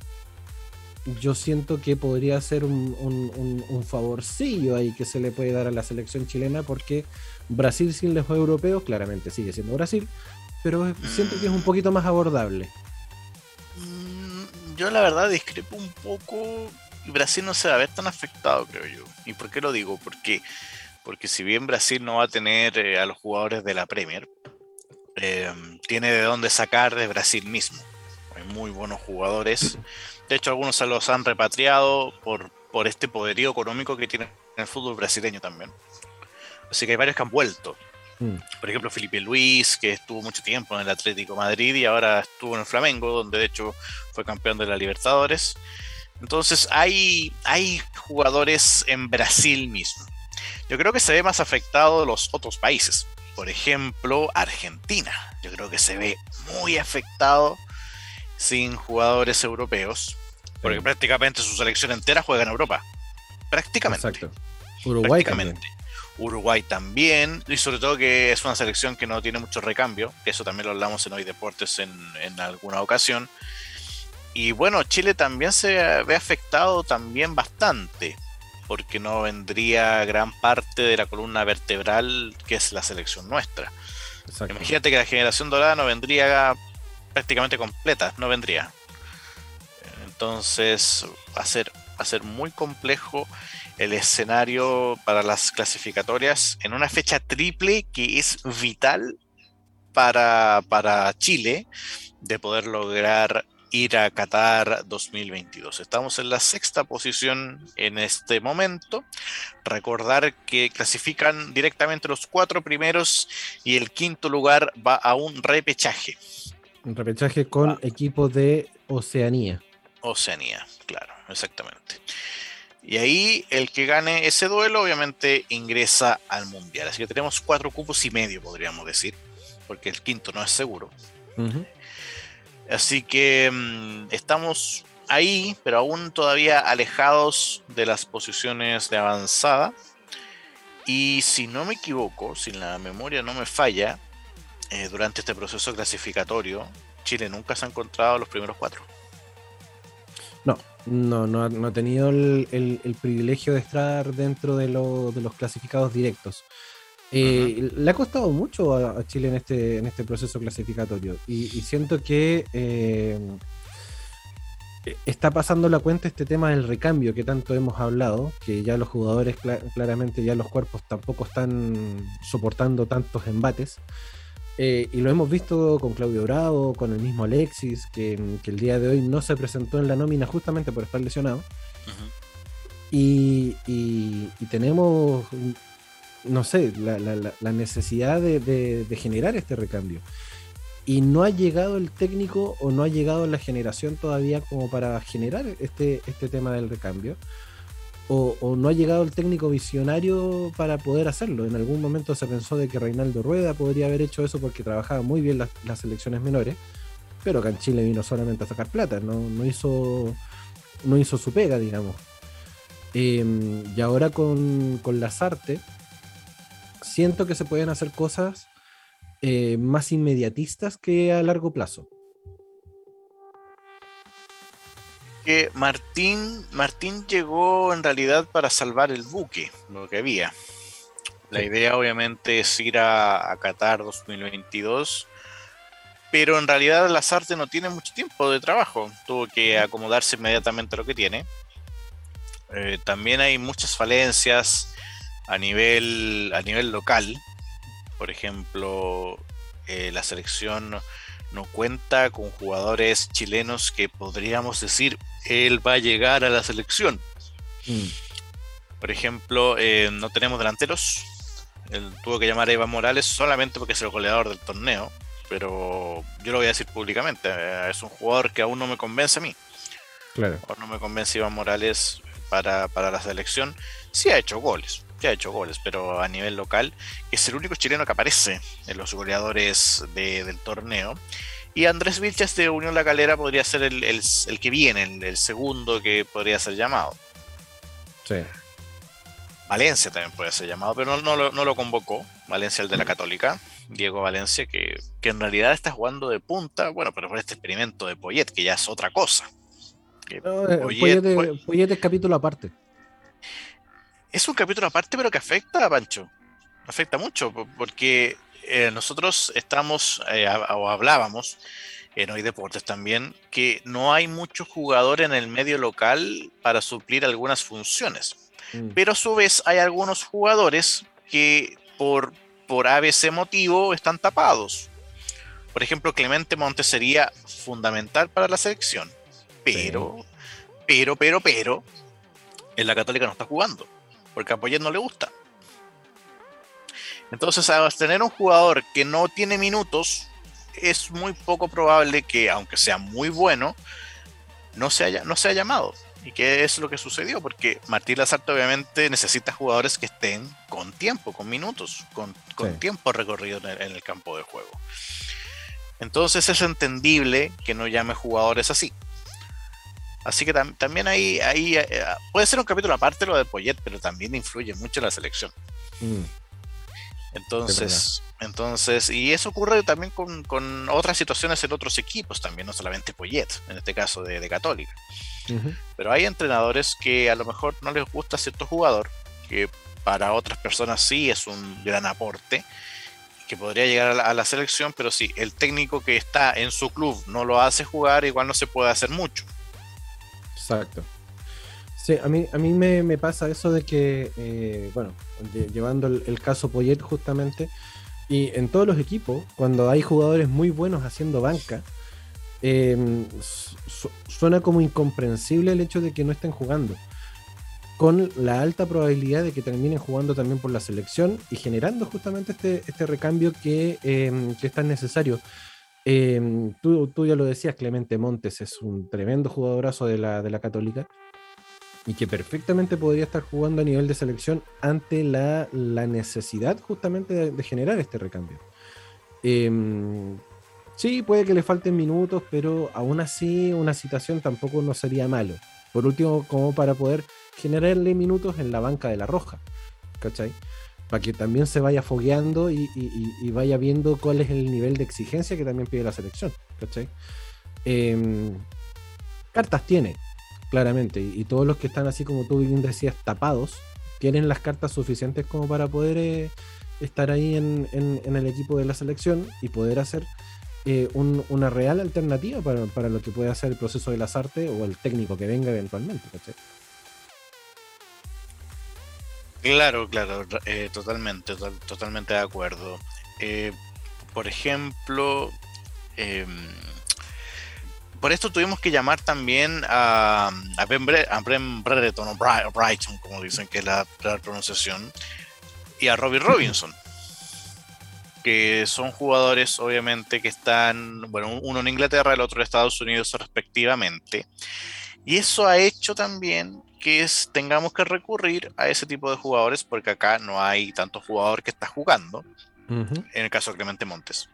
yo siento que podría ser un, un, favorcillo ahí que se le puede dar a la selección chilena porque Brasil sin los europeos claramente sigue siendo Brasil, pero siento que es un poquito más abordable. Yo la verdad discrepo un poco Brasil no se va a ver tan afectado, creo yo. ¿Y por qué lo digo? Porque, porque si bien Brasil no va a tener eh, a los jugadores de la Premier, eh, tiene de dónde sacar de Brasil mismo. Hay muy buenos jugadores de hecho, algunos se los han repatriado por, por este poderío económico que tiene el fútbol brasileño también. Así que hay varios que han vuelto. Mm. Por ejemplo, Felipe Luis, que estuvo mucho tiempo en el Atlético Madrid y ahora estuvo en el Flamengo, donde de hecho fue campeón de la Libertadores. Entonces hay, hay jugadores en Brasil mismo. Yo creo que se ve más afectado los otros países. Por ejemplo, Argentina. Yo creo que se ve muy afectado sin jugadores europeos, porque prácticamente su selección entera juega en Europa. Prácticamente. Exacto. Uruguay También. Uruguay también, y sobre todo que es una selección que no tiene mucho recambio, eso también lo hablamos en Hoy Deportes en, en alguna ocasión. Y bueno, Chile también se ve afectado también bastante, porque no vendría gran parte de la columna vertebral que es la selección nuestra. Imagínate que la generación dorada no vendría prácticamente completa, no vendría. Entonces va a ser, va a ser muy complejo el escenario para las clasificatorias en una fecha triple que es vital para, para Chile de poder lograr ir a Qatar 2022. Estamos en la sexta posición en este momento. Recordar que clasifican directamente los cuatro primeros y el quinto lugar va a un repechaje. Un repechaje con ah. equipos de Oceanía. Oceanía, claro, exactamente. Y ahí el que gane ese duelo obviamente ingresa al mundial. Así que tenemos cuatro cupos y medio, podríamos decir, porque el quinto no es seguro. Así que mm, estamos ahí, pero aún todavía alejados de las posiciones de avanzada. Y si no me equivoco, si la memoria no me falla, eh, durante este proceso clasificatorio, Chile nunca se ha encontrado los primeros cuatro. No, no, no, ha tenido el, privilegio de estar dentro de, los clasificados directos. Eh, le ha costado mucho a, Chile en este, en este proceso clasificatorio y, siento que eh, está pasando la cuenta este tema del recambio que tanto hemos hablado, que ya los jugadores claramente, ya los cuerpos tampoco están soportando tantos embates. Eh, y lo hemos visto con Claudio Bravo, con el mismo Alexis, que, el día de hoy no se presentó en la nómina justamente por estar lesionado. y, tenemos, no sé, la, necesidad de, generar este recambio. Y no ha llegado el técnico o no ha llegado la generación todavía como para generar este, este tema del recambio o, no ha llegado el técnico visionario para poder hacerlo. En algún momento se pensó de que Reinaldo Rueda podría haber hecho eso porque trabajaba muy bien las, las selecciones menores, pero acá en Chile vino solamente a sacar plata, no, hizo, no hizo su pega, digamos. Em, y ahora con, con las artes, siento que se pueden hacer cosas eh, más inmediatistas que a largo plazo. Que Martín, Martín llegó en realidad para salvar el buque, lo que había. La idea obviamente es ir a, Qatar 2022, pero en realidad Lazarte no tiene mucho tiempo de trabajo, tuvo que acomodarse inmediatamente a lo que tiene. Eh, también hay muchas falencias a nivel, a nivel local. Por ejemplo, eh, la selección no cuenta con jugadores chilenos que podríamos decir él va a llegar a la selección. Mm. Por ejemplo, eh, no tenemos delanteros. Él tuvo que llamar a Eva Morales solamente porque es el goleador del torneo. Pero yo lo voy a decir públicamente. Eh, es un jugador que aún no me convence a mí. Claro. Aún no me convence Iván Morales para, para la selección. Sí ha hecho goles ha hecho goles, pero a nivel local es el único chileno que aparece en los goleadores del torneo. Y Andrés Vilches de Unión La Calera podría ser el, que viene, el, segundo que podría ser llamado. Sí. Valencia también puede ser llamado, pero no, lo, convocó. Valencia, el de la Católica. Diego Valencia, que, en realidad está jugando de punta, bueno, pero por este experimento de Poyet, que ya es otra cosa. Eh, Poyet es capítulo aparte es un capítulo aparte, pero que afecta a Pancho. Afecta mucho, porque eh, nosotros estamos, eh, o hablábamos, en Hoy Deportes también, que no hay mucho jugador en el medio local para suplir algunas funciones. Mm. Pero a su vez hay algunos jugadores que por, por ABC motivo están tapados. Por ejemplo, Clemente Montes sería fundamental para la selección. Pero, pero, pero, pero, en la Católica no está jugando porque a Poyet no le gusta. Entonces, a tener un jugador que no tiene minutos, es muy poco probable que, aunque sea muy bueno, no se haya, no sea llamado. ¿Y qué es lo que sucedió? Porque Martín Lazarte obviamente necesita jugadores que estén con tiempo, con minutos, con, tiempo recorrido en el, campo de juego. Entonces es entendible que no llame jugadores así. Así que también ahí, ahí eh, eh, puede ser un capítulo aparte lo de Poyet, pero también influye mucho en la selección. Mm. Entonces, entonces, y eso ocurre también con, otras situaciones en otros equipos también, no solamente Poyet, en este caso de, Católica. Pero hay entrenadores que a lo mejor no les gusta cierto jugador, que para otras personas sí es un gran aporte, que podría llegar a la, selección, pero si el técnico que está en su club no lo hace jugar, igual no se puede hacer mucho. Exacto. Sí, a mí, a mí me, pasa eso de que, eh, bueno, llevando el, caso Poyet justamente, y en todos los equipos, cuando hay jugadores muy buenos haciendo banca, em, suena como incomprensible el hecho de que no estén jugando, con la alta probabilidad de que terminen jugando también por la selección y generando justamente este, este recambio que, em, que es tan necesario. Em, tú, ya lo decías, Clemente Montes es un tremendo jugadorazo de la, de la Católica y que perfectamente podría estar jugando a nivel de selección ante la, necesidad justamente de, generar este recambio. Em, sí, puede que le falten minutos, pero aún así una situación tampoco no sería malo. Por último, como para poder generarle minutos en la banca de la Roja. ¿Cachai? para que también se vaya fogueando y, vaya viendo cuál es el nivel de exigencia que también pide la selección. Em, cartas tiene, claramente, y, todos los que están así como tú bien decías, tapados, tienen las cartas suficientes como para poder eh, estar ahí en, el equipo de la selección y poder hacer eh, una real alternativa para, lo que puede hacer el proceso de las artes o el técnico que venga eventualmente. Claro, claro, eh, totalmente, totalmente de acuerdo. Por ejemplo, em, por esto tuvimos que llamar también a, a Ben, Brereton o Brighton, como dicen que es la, pronunciación, y a Robbie Robinson, que son jugadores obviamente que están, bueno, uno en Inglaterra, el otro en Estados Unidos respectivamente. Y eso ha hecho también que tengamos que recurrir a ese tipo de jugadores porque acá no hay tanto jugador que está jugando, en el caso de Clemente Montes,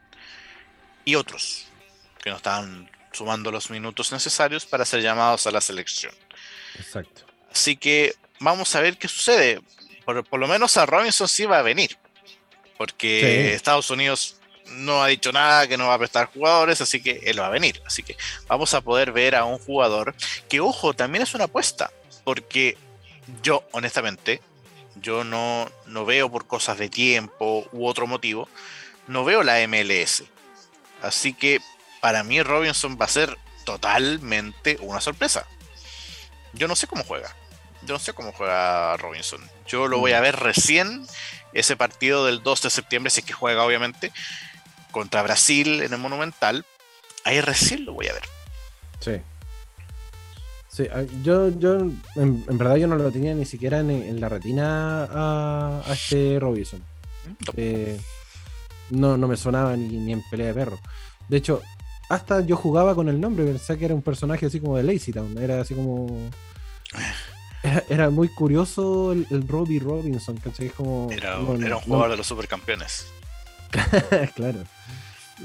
y otros que no están sumando los minutos necesarios para ser llamados a la selección. Exacto. Así que vamos a ver qué sucede. Por, lo menos a Robinson sí va a venir, porque Estados Unidos no ha dicho nada, que no va a prestar jugadores, así que él va a venir. Así que vamos a poder ver a un jugador que, ojo, también es una apuesta, porque yo, honestamente, yo no, no veo por cosas de tiempo u otro motivo, no veo la MLS. Así que para mí Robinson va a ser totalmente una sorpresa. Yo no sé cómo juega. Yo no sé cómo juega Robinson. Yo lo voy a mm. ver recién ese partido del 2 de septiembre, si es que juega obviamente, contra Brasil en el Monumental. Ahí recién lo voy a ver. Sí. Sí, ah, yo, yo en, verdad yo no lo tenía ni siquiera en, la retina a, este Robinson. Eh, no, no me sonaba ni, en pelea de perro. De hecho, hasta yo jugaba con el nombre, pensé que era un personaje así como de Lazy Town. Era así como. Era, muy curioso el, Robbie Robinson, Como, era, un jugador de los supercampeones. claro.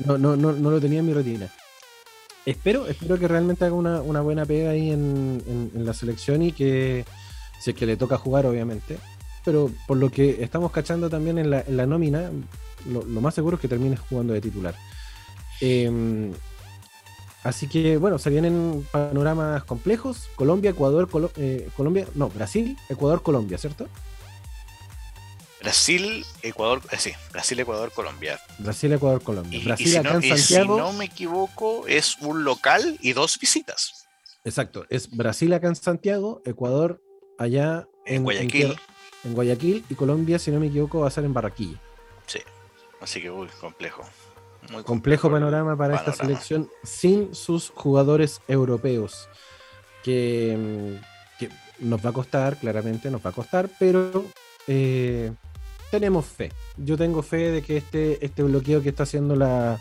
No, no, no, no lo tenía en mi retina. Espero, espero que realmente haga una, buena pega ahí en, la selección y que, si es que le toca jugar, obviamente. Pero por lo que estamos cachando también en la, nómina, lo, más seguro es que termine jugando de titular. Em, así que, bueno, se vienen panoramas complejos. Colombia, Ecuador, eh, Colombia, no, Brasil, Ecuador, Colombia, ¿cierto? Brasil, Ecuador, eh, sí, Brasil, Ecuador, Colombia. Brasil, Ecuador, Colombia. Brasil si acá no, en Santiago. si no me equivoco, es un local y dos visitas. Exacto, es Brasil acá en Santiago, Ecuador allá en, Guayaquil. En, Guayaquil y Colombia, si no me equivoco, va a ser en Barranquilla. Sí, así que muy complejo. Muy complejo, panorama para esta selección sin sus jugadores europeos. Que, mm, que, nos va a costar, claramente nos va a costar, pero eh, tenemos fe. Yo tengo fe de que este, este bloqueo que está haciendo la,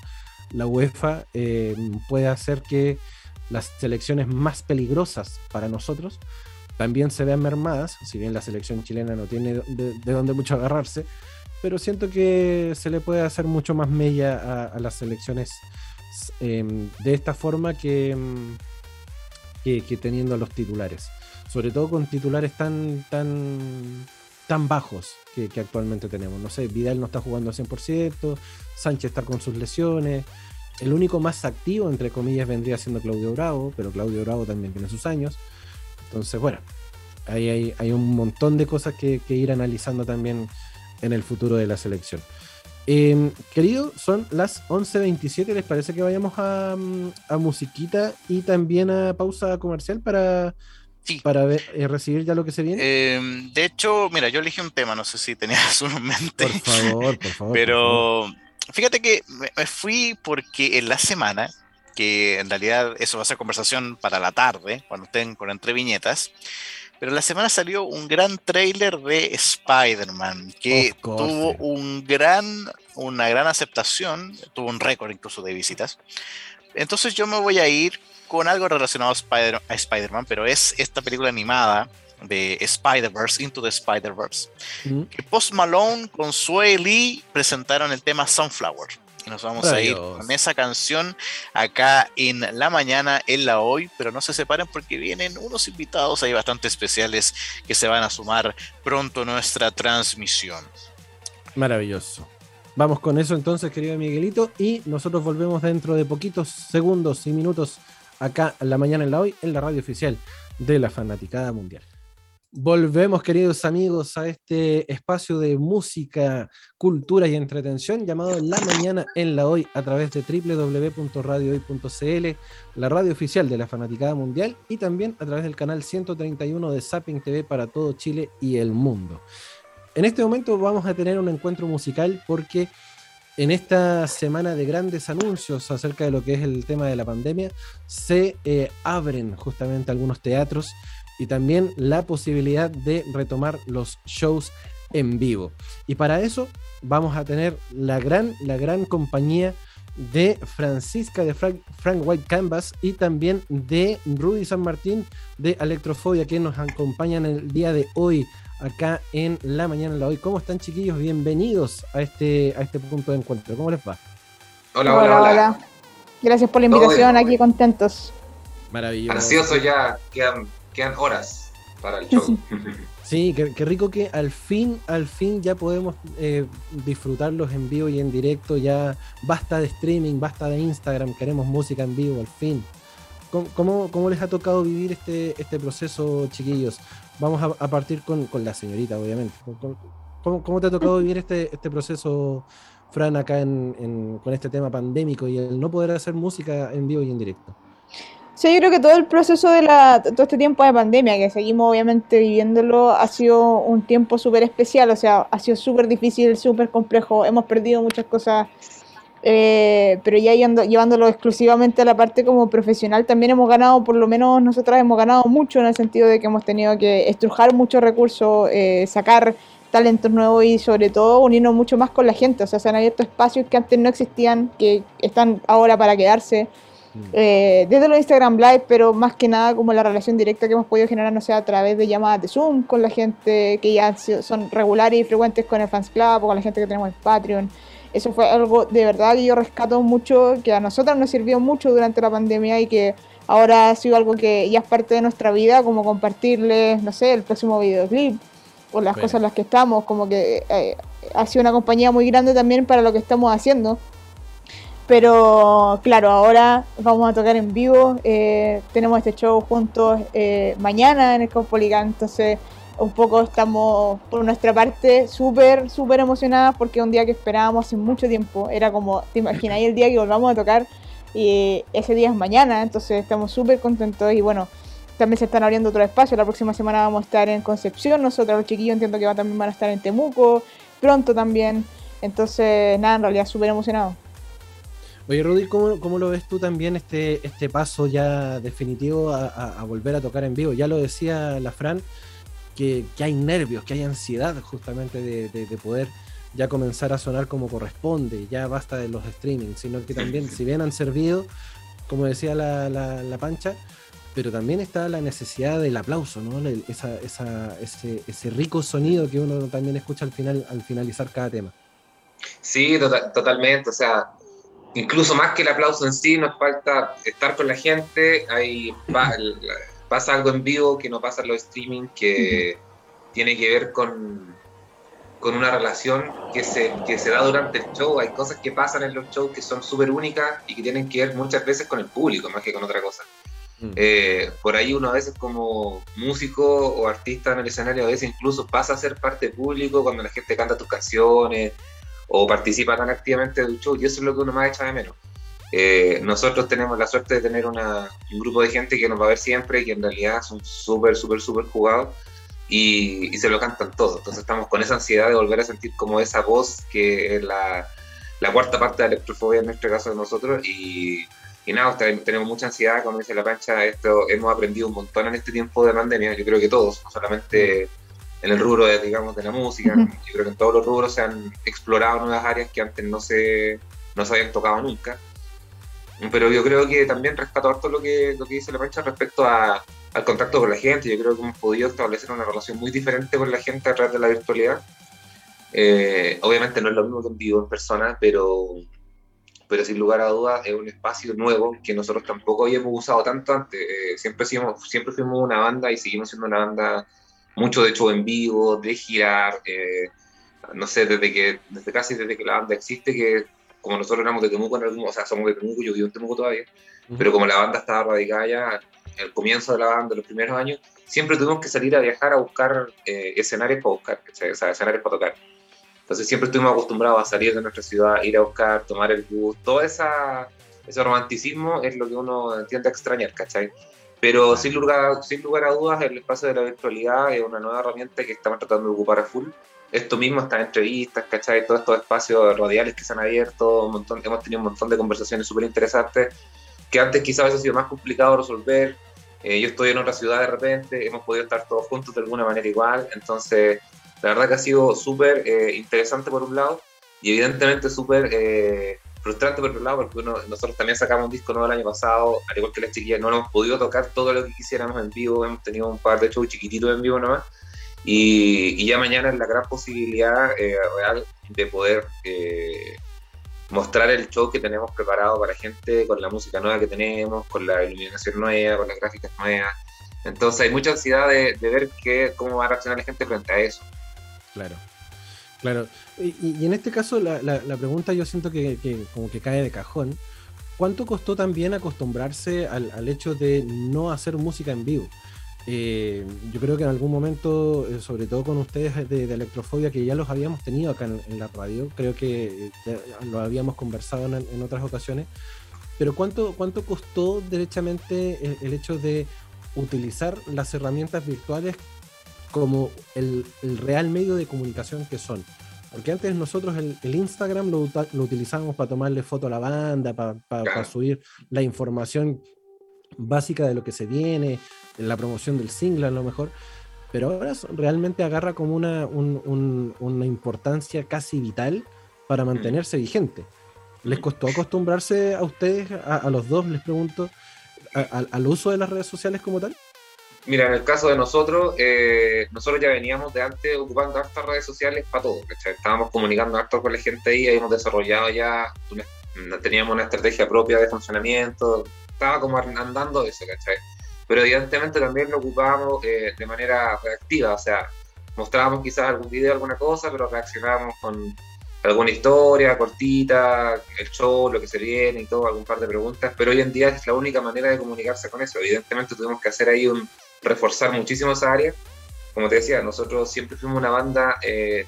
UEFA eh, puede hacer que las selecciones más peligrosas para nosotros también se vean mermadas, si bien la selección chilena no tiene de, dónde mucho agarrarse, pero siento que se le puede hacer mucho más mella a, las selecciones em, de esta forma que, que, que, teniendo a los titulares. Sobre todo con titulares tan, tan tan bajos que, actualmente tenemos. No sé, Vidal no está jugando al 100%, Sánchez está con sus lesiones. El único más activo, entre comillas, vendría siendo Claudio Bravo, pero Claudio Bravo también tiene sus años. Entonces, bueno, ahí hay, un montón de cosas que, ir analizando también en el futuro de la selección. Eh, querido, son las 11.27. ¿Les parece que vayamos a, a musiquita y también a pausa comercial para para ver, eh, recibir ya lo que se viene. Em, de hecho, mira, yo elegí un tema, no sé si tenías uno en mente. Por favor, por favor. Pero fíjate que me fui porque en la semana, que en realidad eso va a ser conversación para la tarde, cuando estén con entre viñetas. Pero la semana salió un gran trailer de Spider-Man que tuvo un gran, una gran aceptación, tuvo un récord incluso de visitas. Entonces yo me voy a ir con algo relacionado a, Spider a Spider-Man, pero es esta película animada de Spider-Verse, Into the Spider-Verse. que Post Malone con Sue Lee presentaron el tema Sunflower. Y nos vamos a ir con esa canción acá en la mañana, en la hoy, pero no se separen porque vienen unos invitados ahí bastante especiales que se van a sumar pronto a nuestra transmisión. Maravilloso. Vamos con eso entonces, querido Miguelito, y nosotros volvemos dentro de poquitos segundos y minutos acá en la mañana en la hoy, en la radio oficial de la Fanaticada Mundial. Volvemos, queridos amigos, a este espacio de música, cultura y entretención llamado La Mañana en la Hoy a través de www.radiohoy.cl, la radio oficial de la Fanaticada Mundial y también a través del canal 131 de Zapping TV para todo Chile y el mundo. En este momento vamos a tener un encuentro musical porque en esta semana de grandes anuncios acerca de lo que es el tema de la pandemia, se eh, abren justamente algunos teatros y también la posibilidad de retomar los shows en vivo. Y para eso vamos a tener la gran, la gran compañía de Francisca de Frank, White Canvas y también de Rudy San Martín de Electrofobia que nos acompañan el día de hoy acá en la mañana de hoy. ¿Cómo están chiquillos? Bienvenidos a este, a este punto de encuentro. ¿Cómo les va? Hola, hola, hola. Gracias por la invitación, aquí contentos. Maravilloso. Ansioso ya, quedan, quedan horas. para el show. Sí, qué, rico que al fin, al fin ya podemos eh, disfrutarlos en vivo y en directo. Ya basta de streaming, basta de Instagram, queremos música en vivo al fin. ¿Cómo, cómo, les ha tocado vivir este, este proceso, chiquillos? Vamos a, partir con, con, la señorita, obviamente. ¿Cómo, ¿Cómo, te ha tocado vivir este, este proceso, Fran, acá en, con este tema pandémico y el no poder hacer música en vivo y en directo? Sí, yo creo que todo el proceso de la, todo este tiempo de pandemia, que seguimos obviamente viviéndolo, ha sido un tiempo súper especial, o sea, ha sido súper difícil, súper complejo, hemos perdido muchas cosas eh, pero ya llevándolo exclusivamente a la parte como profesional, también hemos ganado, por lo menos nosotras hemos ganado mucho en el sentido de que hemos tenido que estrujar muchos recursos, eh, sacar talentos nuevos y sobre todo unirnos mucho más con la gente. O sea, se han abierto espacios que antes no existían, que están ahora para quedarse. Eh, desde los Instagram Live, pero más que nada como la relación directa que hemos podido generar, no sé, a través de llamadas de Zoom con la gente que ya son regulares y frecuentes con el Fans Club o con la gente que tenemos en Patreon. Eso fue algo de verdad que yo rescato mucho, que a nosotros nos sirvió mucho durante la pandemia y que ahora ha sido algo que ya es parte de nuestra vida, como compartirles, no sé, el próximo videoclip o las cosas en las que estamos, como que eh, ha sido una compañía muy grande también para lo que estamos haciendo. Pero claro, ahora vamos a tocar en vivo, eh, tenemos este show juntos eh, mañana en el Cospoligan, entonces un poco estamos por nuestra parte súper, súper emocionadas porque es un día que esperábamos hace mucho tiempo. Era como, te imagináis el día que volvamos a tocar y ese día es mañana, entonces estamos súper contentos y bueno, también se están abriendo otros espacios. La próxima semana vamos a estar en Concepción, nosotros los chiquillos entiendo que también van a estar en Temuco, pronto también. Entonces, nada, en realidad súper emocionado. Oye, Rudy, ¿cómo, ¿cómo, lo ves tú también este, este paso ya definitivo a, a volver a tocar en vivo? Ya lo decía la Fran, que, hay nervios, que hay ansiedad justamente de, poder ya comenzar a sonar como corresponde, ya basta de los streamings, sino que también, si bien han servido, como decía la, la, pancha, pero también está la necesidad del aplauso, ¿no? Esa, esa, ese, ese, rico sonido que uno también escucha al final, al finalizar cada tema. Sí, tota-, totalmente, o sea, incluso más que el aplauso en sí, nos falta estar con la gente, hay pasa algo en vivo que no pasa en los streaming, que tiene que ver con, con una relación que se, que se da durante el show. Hay cosas que pasan en los shows que son súper únicas y que tienen que ver muchas veces con el público más que con otra cosa. Mm. Eh, por ahí uno a veces como músico o artista en el escenario a veces incluso pasa a ser parte público cuando la gente canta tus canciones o participa tan activamente del show y eso es lo que uno más echa de menos. Eh, nosotros tenemos la suerte de tener un grupo de gente que nos va a ver siempre, y que en realidad son súper, súper, súper jugados y, se lo cantan todo. Entonces estamos con esa ansiedad de volver a sentir como esa voz que es la, la cuarta parte de la electrofobia en nuestro caso de nosotros. Y, y nada, tenemos mucha ansiedad, como dice la pancha, esto hemos aprendido un montón en este tiempo de pandemia, yo creo que todos, no solamente en el rubro de, digamos, de la música, yo creo que en todos los rubros se han explorado nuevas áreas que antes no se, no se habían tocado nunca. Pero yo creo que también rescato harto lo que, lo que dice la mancha respecto a, al contacto con la gente. Yo creo que hemos podido establecer una relación muy diferente con la gente a través de la virtualidad. Eh, obviamente no es lo mismo que en vivo en persona, pero, pero sin lugar a dudas es un espacio nuevo que nosotros tampoco habíamos usado tanto antes. Eh, siempre, siempre fuimos una banda y seguimos siendo una banda mucho de show en vivo, de girar. Eh, no sé, desde que desde casi desde que la banda existe, que como nosotros éramos de Temuco, en algún, o sea, somos de Temuco, yo vivo en Temuco todavía, pero como la banda estaba radicada ya el comienzo de la banda, los primeros años, siempre tuvimos que salir a viajar a buscar eh, escenarios para buscar, o sea, escenarios para tocar. Entonces siempre estuvimos acostumbrados a salir de nuestra ciudad, ir a buscar, tomar el bus, todo esa, ese romanticismo es lo que uno tiende a extrañar, ¿cachai? Pero sin lugar, sin lugar a dudas, el espacio de la virtualidad es una nueva herramienta que estamos tratando de ocupar a full esto mismo, estas entrevistas, ¿cachai? Todos estos espacios radiales que se han abierto, un montón, hemos tenido un montón de conversaciones súper interesantes que antes quizás ha sido más complicado resolver. Eh, yo estoy en otra ciudad de repente, hemos podido estar todos juntos de alguna manera igual, entonces la verdad que ha sido súper eh, interesante por un lado y evidentemente súper eh, frustrante por otro lado porque nosotros también sacamos un disco nuevo el año pasado, al igual que las chiquillas, no hemos podido tocar todo lo que quisiéramos en vivo, hemos tenido un par de shows chiquititos en vivo nomás y, ya mañana es la gran posibilidad eh, real de poder eh, mostrar el show que tenemos preparado para gente, con la música nueva que tenemos, con la iluminación nueva, con las gráficas nuevas. Entonces hay mucha ansiedad de, ver qué, cómo va a reaccionar la gente frente a eso. Claro. Claro, y, en este caso la, pregunta yo siento que, como que cae de cajón. ¿Cuánto costó también acostumbrarse al, hecho de no hacer música en vivo? Eh, yo creo que en algún momento, eh, sobre todo con ustedes de, Electrofobia, que ya los habíamos tenido acá en, la radio, creo que eh, lo habíamos conversado en, otras ocasiones, pero ¿cuánto, cuánto costó derechamente el, hecho de utilizar las herramientas virtuales como el, real medio de comunicación que son. Porque antes nosotros el, Instagram lo, lo, utilizábamos para tomarle foto a la banda, para, subir la información básica de lo que se viene, la promoción del single a lo mejor, pero ahora realmente agarra como una, una importancia casi vital para mantenerse vigente. ¿Les costó acostumbrarse a ustedes, a, los dos, les pregunto, al uso de las redes sociales como tal? Mira, en el caso de nosotros, eh, nosotros ya veníamos de antes ocupando estas redes sociales para todo, Estábamos comunicando harto con la gente ahí, habíamos desarrollado ya, teníamos una estrategia propia de funcionamiento, estaba como andando eso, ¿cachai? Pero evidentemente también lo ocupábamos eh, de manera reactiva, o sea, mostrábamos quizás algún video, alguna cosa, pero reaccionábamos con alguna historia cortita, el show, lo que se viene y todo, algún par de preguntas, pero hoy en día es la única manera de comunicarse con eso. Evidentemente tuvimos que hacer ahí un, reforzar muchísimo esa área. Como te decía, nosotros siempre fuimos una banda eh,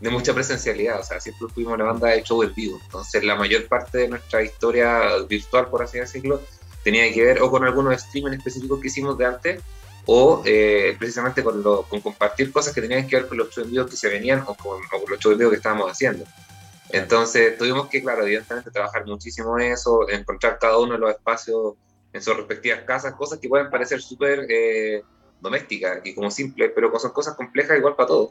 de mucha presencialidad, o sea, siempre fuimos una banda de show en vivo. Entonces, la mayor parte de nuestra historia virtual, por así decirlo, tenía que ver o con algunos streaming específicos que hicimos de antes, o eh, precisamente con, lo, con compartir cosas que tenían que ver con los shows en vivo que se venían o con, los shows en vivo que estábamos haciendo. Entonces, tuvimos que, claro, evidentemente trabajar muchísimo en eso, encontrar cada uno de los espacios en sus respectivas casas, cosas que pueden parecer súper eh, domésticas y como simples, pero son cosas complejas igual para todos.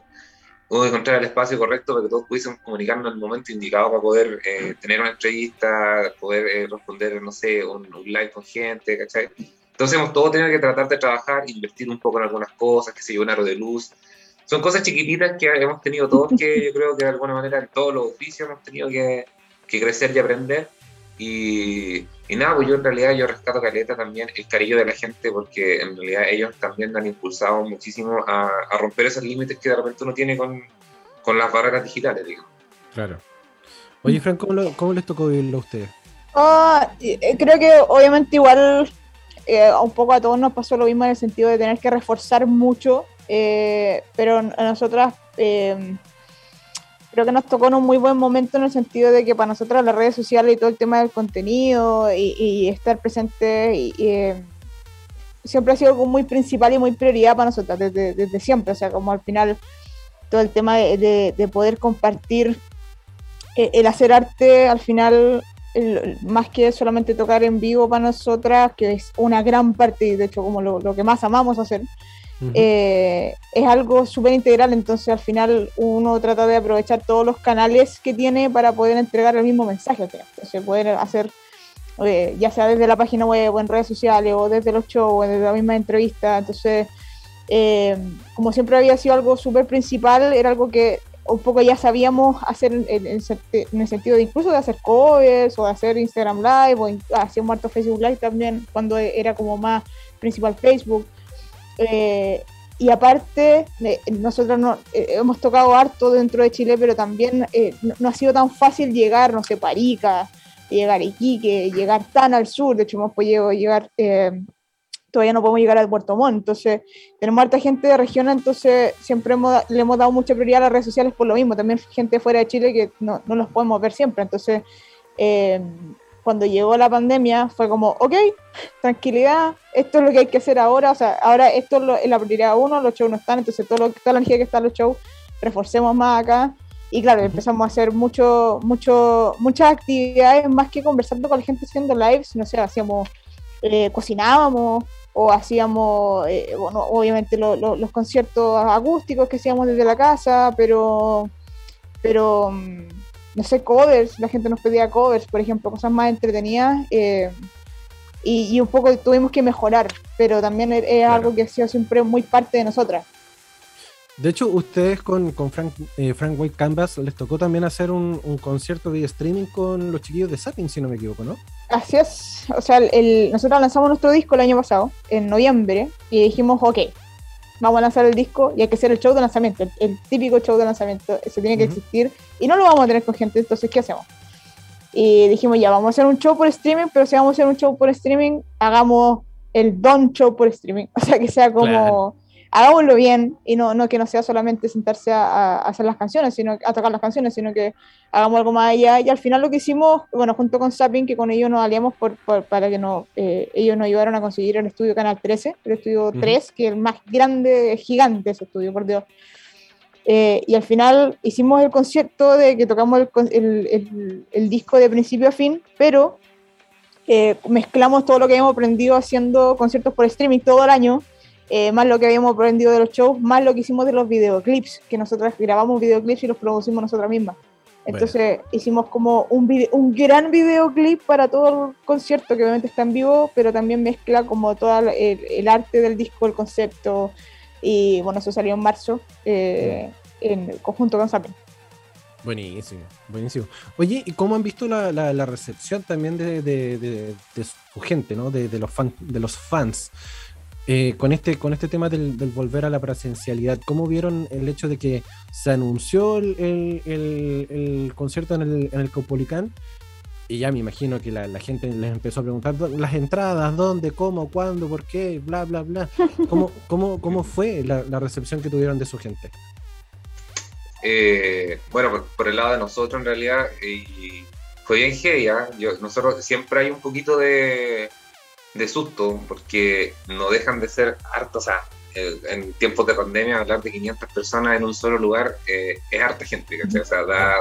Hubo que encontrar el espacio correcto para que todos pudiésemos comunicarnos en el momento indicado para poder eh, tener una entrevista, poder eh, responder, no sé, un, live con gente, ¿cachai? Entonces hemos todos tenido que tratar de trabajar, invertir un poco en algunas cosas, que se yo, un aro de luz. Son cosas chiquititas que hemos tenido todos que yo creo que de alguna manera en todos los oficios hemos tenido que, que crecer y aprender y, nada, pues yo en realidad yo rescato caleta también el cariño de la gente porque en realidad ellos también han impulsado muchísimo a, romper esos límites que de repente uno tiene con, con las barreras digitales, digo. Claro. Oye, Fran, ¿cómo, les tocó vivirlo a ustedes? Ah, eh, creo que obviamente igual eh, un poco a todos nos pasó lo mismo en el sentido de tener que reforzar mucho, eh, pero a nosotras creo que nos tocó en un muy buen momento en el sentido de que para nosotros las redes sociales y todo el tema del contenido y, estar presente y, eh, siempre ha sido algo muy principal y muy prioridad para nosotros desde, siempre. O sea, como al final todo el tema de, poder compartir eh, el hacer arte, al final, más que solamente tocar en vivo para nosotras, que es una gran parte, y de hecho como lo, lo que más amamos hacer, eh, es algo súper integral, entonces al final uno trata de aprovechar todos los canales que tiene para poder entregar el mismo mensaje. se puede hacer, eh, ya sea desde la página web o en redes sociales o desde los shows o desde la misma entrevista. Entonces, eh, como siempre había sido algo súper principal, era algo que un poco ya sabíamos hacer en, el sentido de incluso de hacer covers o de hacer Instagram Live o hacíamos harto Facebook Live también cuando era como más principal Facebook. Eh, y aparte, eh, nosotros no, eh, hemos tocado harto dentro de Chile, pero también no, ha sido tan fácil llegar, no sé, Parica, llegar a Iquique, llegar tan al sur. De hecho, hemos podido llegar, todavía no podemos llegar al Puerto Montt. Entonces, tenemos harta gente de región, entonces siempre le hemos dado mucha prioridad a las redes sociales por lo mismo. También gente fuera de Chile que no, no los podemos ver siempre. Entonces, cuando llegó la pandemia fue como, ok, tranquilidad, esto es lo que hay que hacer ahora, o sea, ahora esto es, la prioridad uno, los shows no están, entonces todo lo, toda la energía que está en los shows, reforcemos más acá. Y claro, empezamos a hacer mucho, mucho, muchas actividades, más que conversando con la gente haciendo lives, no sé, hacíamos, eh, cocinábamos, o hacíamos, eh, bueno, obviamente los conciertos acústicos que hacíamos desde la casa, pero, pero mm, no sé, covers, la gente nos pedía covers, por ejemplo, cosas más entretenidas. Eh, y, un poco tuvimos que mejorar, pero también es, algo que ha sido siempre muy parte de nosotras. De hecho, ustedes con, con Frank, eh, Frank White Canvas les tocó también hacer un, concierto de streaming con los chiquillos de Sapping, si no me equivoco, ¿no? Así es. O sea, el, nosotros lanzamos nuestro disco el año pasado, en noviembre, y dijimos, ok, vamos a lanzar el disco y hay que hacer el show de lanzamiento, el, típico show de lanzamiento, eso tiene que existir, y no lo vamos a tener con gente, entonces, ¿qué hacemos? Y dijimos, ya, vamos a hacer un show por streaming, pero si vamos a hacer un show por streaming, hagamos el Don Show por streaming, o sea, que sea como hagámoslo bien y no, no que no sea solamente sentarse a, hacer las canciones, sino a tocar las canciones, sino que hagamos algo más allá. Y al final lo que hicimos, bueno, junto con Sapin, que con ellos nos aliamos por, para que no, eh, ellos nos ayudaron a conseguir el estudio Canal 13, el estudio 3, que es el más grande, gigante ese estudio, por Dios. Eh, y al final hicimos el concierto de que tocamos el, el, el, disco de principio a fin, pero eh, mezclamos todo lo que habíamos aprendido haciendo conciertos por streaming todo el año eh, más lo que habíamos aprendido de los shows, más lo que hicimos de los videoclips, que nosotros grabamos videoclips y los producimos nosotras mismas. Entonces hicimos como un, un gran videoclip para todo el concierto, que obviamente está en vivo, pero también mezcla como todo el, arte del disco, el concepto, y bueno, eso salió en marzo eh, en conjunto con Sapen. Buenísimo, buenísimo. Oye, ¿y cómo han visto la, la, recepción también de, de, de, su gente, ¿no? de, los fan, de los fans? Eh, con, este, con este tema del, volver a la presencialidad, ¿cómo vieron el hecho de que se anunció el, concierto en el, en el Caupolicán? Y ya me imagino que la, gente les empezó a preguntar las entradas, dónde, cómo, cuándo, por qué, bla, bla, bla. ¿Cómo, cómo, cómo fue la, recepción que tuvieron de su gente? Eh, bueno, por, el lado de nosotros en realidad, fue bien heavy. ¿ah? nosotros siempre hay un poquito de de susto porque no dejan de ser hartos, o sea, en tiempos de pandemia hablar de 500 personas en un solo lugar eh, es harta gente, O sea, da,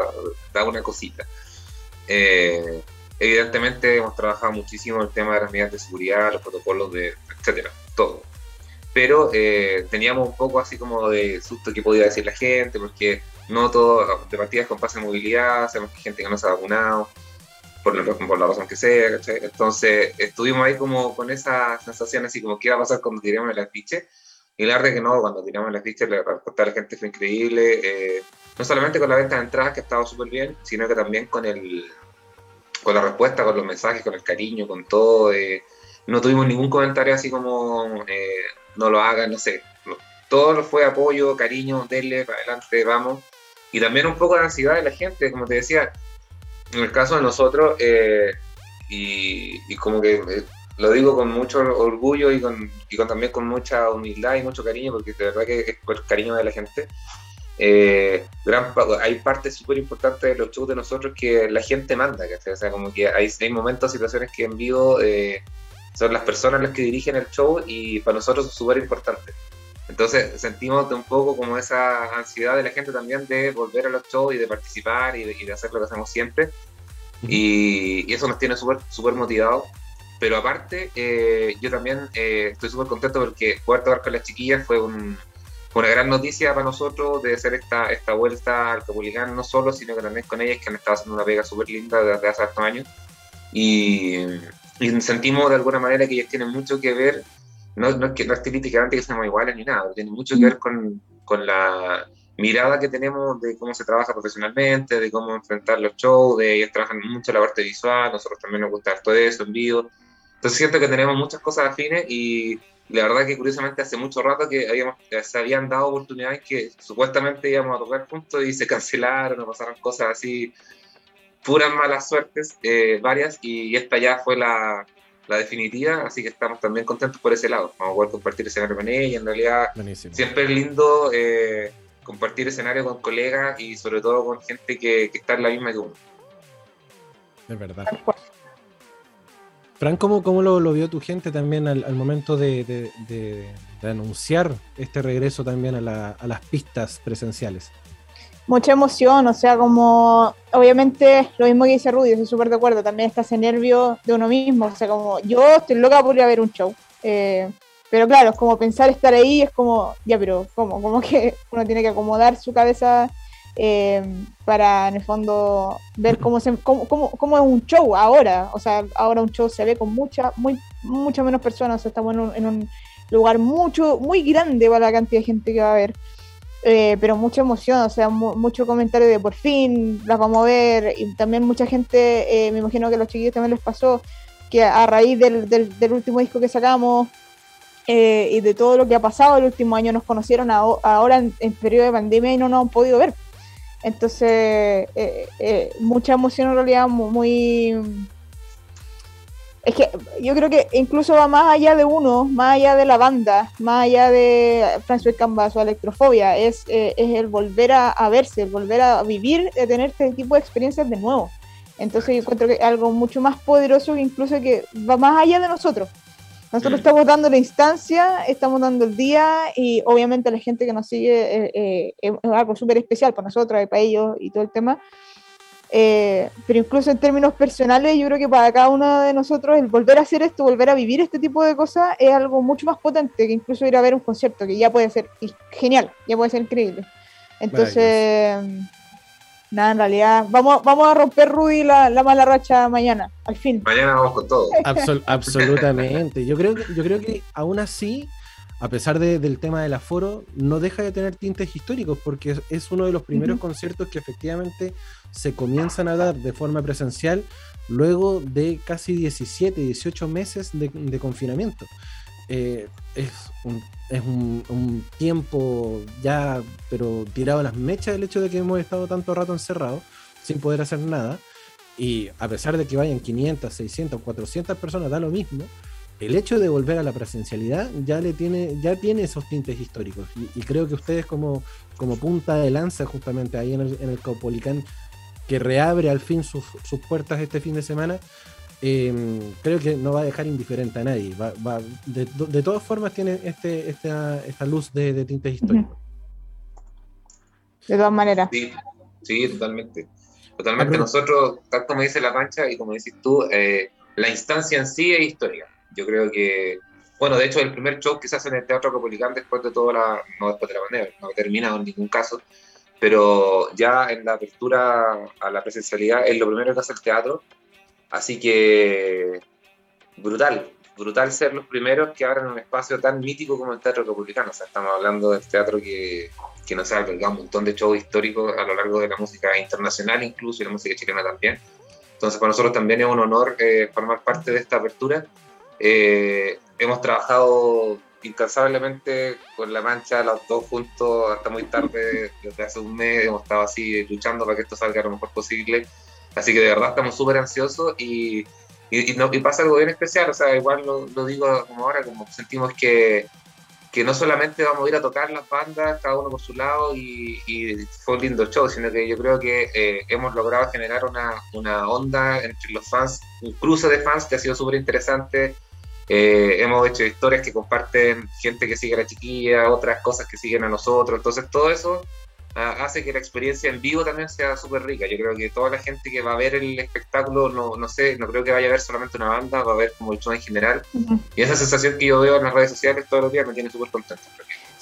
da una cosita. Eh, evidentemente hemos trabajado muchísimo el tema de las medidas de seguridad, los protocolos de, etcétera, todo. Pero eh, teníamos un poco así como de susto que podía decir la gente, porque no todo, de partidas con pase de movilidad, sabemos que hay gente que no se ha vacunado, por, la razón que sea, Entonces estuvimos ahí como con esa sensación así como qué iba a pasar cuando tiramos el afiche. Y la verdad que no, cuando tiramos el afiche la respuesta de la gente fue increíble. Eh, no solamente con la venta de entradas que estaba súper bien, sino que también con el con la respuesta, con los mensajes, con el cariño, con todo. Eh, no tuvimos ningún comentario así como eh, no lo hagan, no sé. todo fue apoyo, cariño, denle, para adelante, vamos. Y también un poco de ansiedad de la gente, como te decía, en el caso de nosotros, eh, y, como que eh, lo digo con mucho orgullo y, con, también con mucha humildad y mucho cariño, porque de verdad que es por el cariño de la gente. Eh, gran, hay partes súper importantes de los shows de nosotros que la gente manda, que o sea, como que hay, hay momentos, situaciones que en vivo son las personas las que dirigen el show y para nosotros es súper importante. Entonces sentimos un poco como esa ansiedad de la gente también de volver a los shows y de participar y de, hacer lo que hacemos siempre. y, eso nos tiene súper super motivados. Pero aparte, eh, yo también eh, estoy súper contento porque poder tocar con las chiquillas fue, una gran noticia para nosotros de hacer esta, esta vuelta al Capulicán, no solo, sino que también con ellas que han estado haciendo una pega súper linda desde hace hartos años. Y, y sentimos de alguna manera que ellas tienen mucho que ver no, no, es que no es que seamos iguales ni nada, tiene mucho que ver con, con, la mirada que tenemos de cómo se trabaja profesionalmente, de cómo enfrentar los shows, de ellos trabajan mucho la parte visual, nosotros también nos gusta todo eso en vivo. Entonces siento que tenemos muchas cosas afines y la verdad que curiosamente hace mucho rato que habíamos, se habían dado oportunidades que supuestamente íbamos a tocar juntos y se cancelaron o pasaron cosas así, puras malas suertes, eh, varias, y esta ya fue la, la definitiva, así que estamos también contentos por ese lado. Vamos a poder compartir escenario con ella, en realidad siempre es lindo eh, compartir escenario con colegas y sobre todo con gente que, está en la misma que uno. Es verdad. Fran, ¿cómo, cómo lo, vio tu gente también al, momento de, anunciar este regreso también a, a las pistas presenciales? Mucha emoción, o sea, como obviamente lo mismo que dice Rudy, estoy súper de acuerdo, también está ese nervio de uno mismo, o sea, como yo estoy loca por ir a ver un show, eh, pero claro, es como pensar estar ahí, es como, ya, pero ¿cómo? Como que uno tiene que acomodar su cabeza eh, para en el fondo ver cómo, se, cómo, es un show ahora, o sea, ahora un show se ve con mucha, muy, mucha menos personas, estamos en un, en un lugar mucho, muy grande para la cantidad de gente que va a haber. Eh, pero mucha emoción, o sea, mucho comentario de por fin las vamos a ver, y también mucha gente, eh, me imagino que a los chiquillos también les pasó, que a raíz del, del, último disco que sacamos eh, y de todo lo que ha pasado el último año, nos conocieron ahora en, periodo de pandemia y no nos han podido ver. Entonces, mucha emoción en realidad, muy es que yo creo que incluso va más allá de uno, más allá de la banda, más allá de Francis Canvas o Electrofobia, es, eh, es el volver a, verse, el volver a vivir, de tener este tipo de experiencias de nuevo. Entonces yo encuentro que es algo mucho más poderoso que incluso que va más allá de nosotros. Nosotros estamos dando la instancia, estamos dando el día y obviamente la gente que nos sigue eh, eh, es algo súper especial para nosotros y para ellos y todo el tema. Eh, pero incluso en términos personales, yo creo que para cada uno de nosotros el volver a hacer esto, volver a vivir este tipo de cosas, es algo mucho más potente que incluso ir a ver un concierto, que ya puede ser genial, ya puede ser increíble. Entonces, nada, en realidad, vamos, vamos a romper Rudy la, la, mala racha mañana, al fin. Mañana vamos con todo. absolutamente. Yo creo, yo creo que aún así a pesar del tema del aforo, no deja de tener tintes históricos, porque es, uno de los primeros conciertos que efectivamente se comienzan a dar de forma presencial luego de casi 17, 18 meses de, confinamiento. Eh, es, un, es un, tiempo ya, pero tirado a las mechas el hecho de que hemos estado tanto rato encerrados sin poder hacer nada. Y a pesar de que vayan 500, 600, 400 personas, da lo mismo el hecho de volver a la presencialidad ya le tiene, ya tiene esos tintes históricos. Y, creo que ustedes como, como punta de lanza justamente ahí en el, en el Caupolicán, que reabre al fin sus, puertas este fin de semana, em, creo que no va a dejar indiferente a nadie. Va, de, todas formas tiene este, esta, esta luz de, tintes históricos. De todas maneras. Sí, totalmente. Totalmente. Nosotros, tal como dice La Pancha y como dices tú, eh, la instancia en sí es histórica yo creo que, bueno, de hecho el primer show que se hace en el Teatro Copolicán después de toda la, no después de la pandemia, no ha terminado en ningún caso, pero ya en la apertura a la presencialidad es lo primero que hace el teatro, así que brutal, brutal ser los primeros que abran un espacio tan mítico como el Teatro Republicano. O sea, estamos hablando del teatro que, que nos ha albergado un montón de shows históricos a lo largo de la música internacional, incluso y la música chilena también. Entonces, para nosotros también es un honor eh, formar parte de esta apertura eh, hemos trabajado incansablemente con La Mancha, los dos juntos, hasta muy tarde, desde hace un mes, hemos estado así luchando para que esto salga lo mejor posible. Así que de verdad estamos súper ansiosos y, y, no, y, pasa algo bien especial, o sea, igual lo, lo, digo como ahora, como sentimos que, que no solamente vamos a ir a tocar las bandas, cada uno por su lado, y, fue un lindo show, sino que yo creo que eh, hemos logrado generar una, una onda entre los fans, un cruce de fans que ha sido súper interesante eh, hemos hecho historias que comparten gente que sigue a la chiquilla, otras cosas que siguen a nosotros. Entonces, todo eso ah, hace que la experiencia en vivo también sea súper rica. Yo creo que toda la gente que va a ver el espectáculo, no, no sé, no creo que vaya a ver solamente una banda, va a ver como el show en general. Y esa sensación que yo veo en las redes sociales todos los días me tiene súper contento.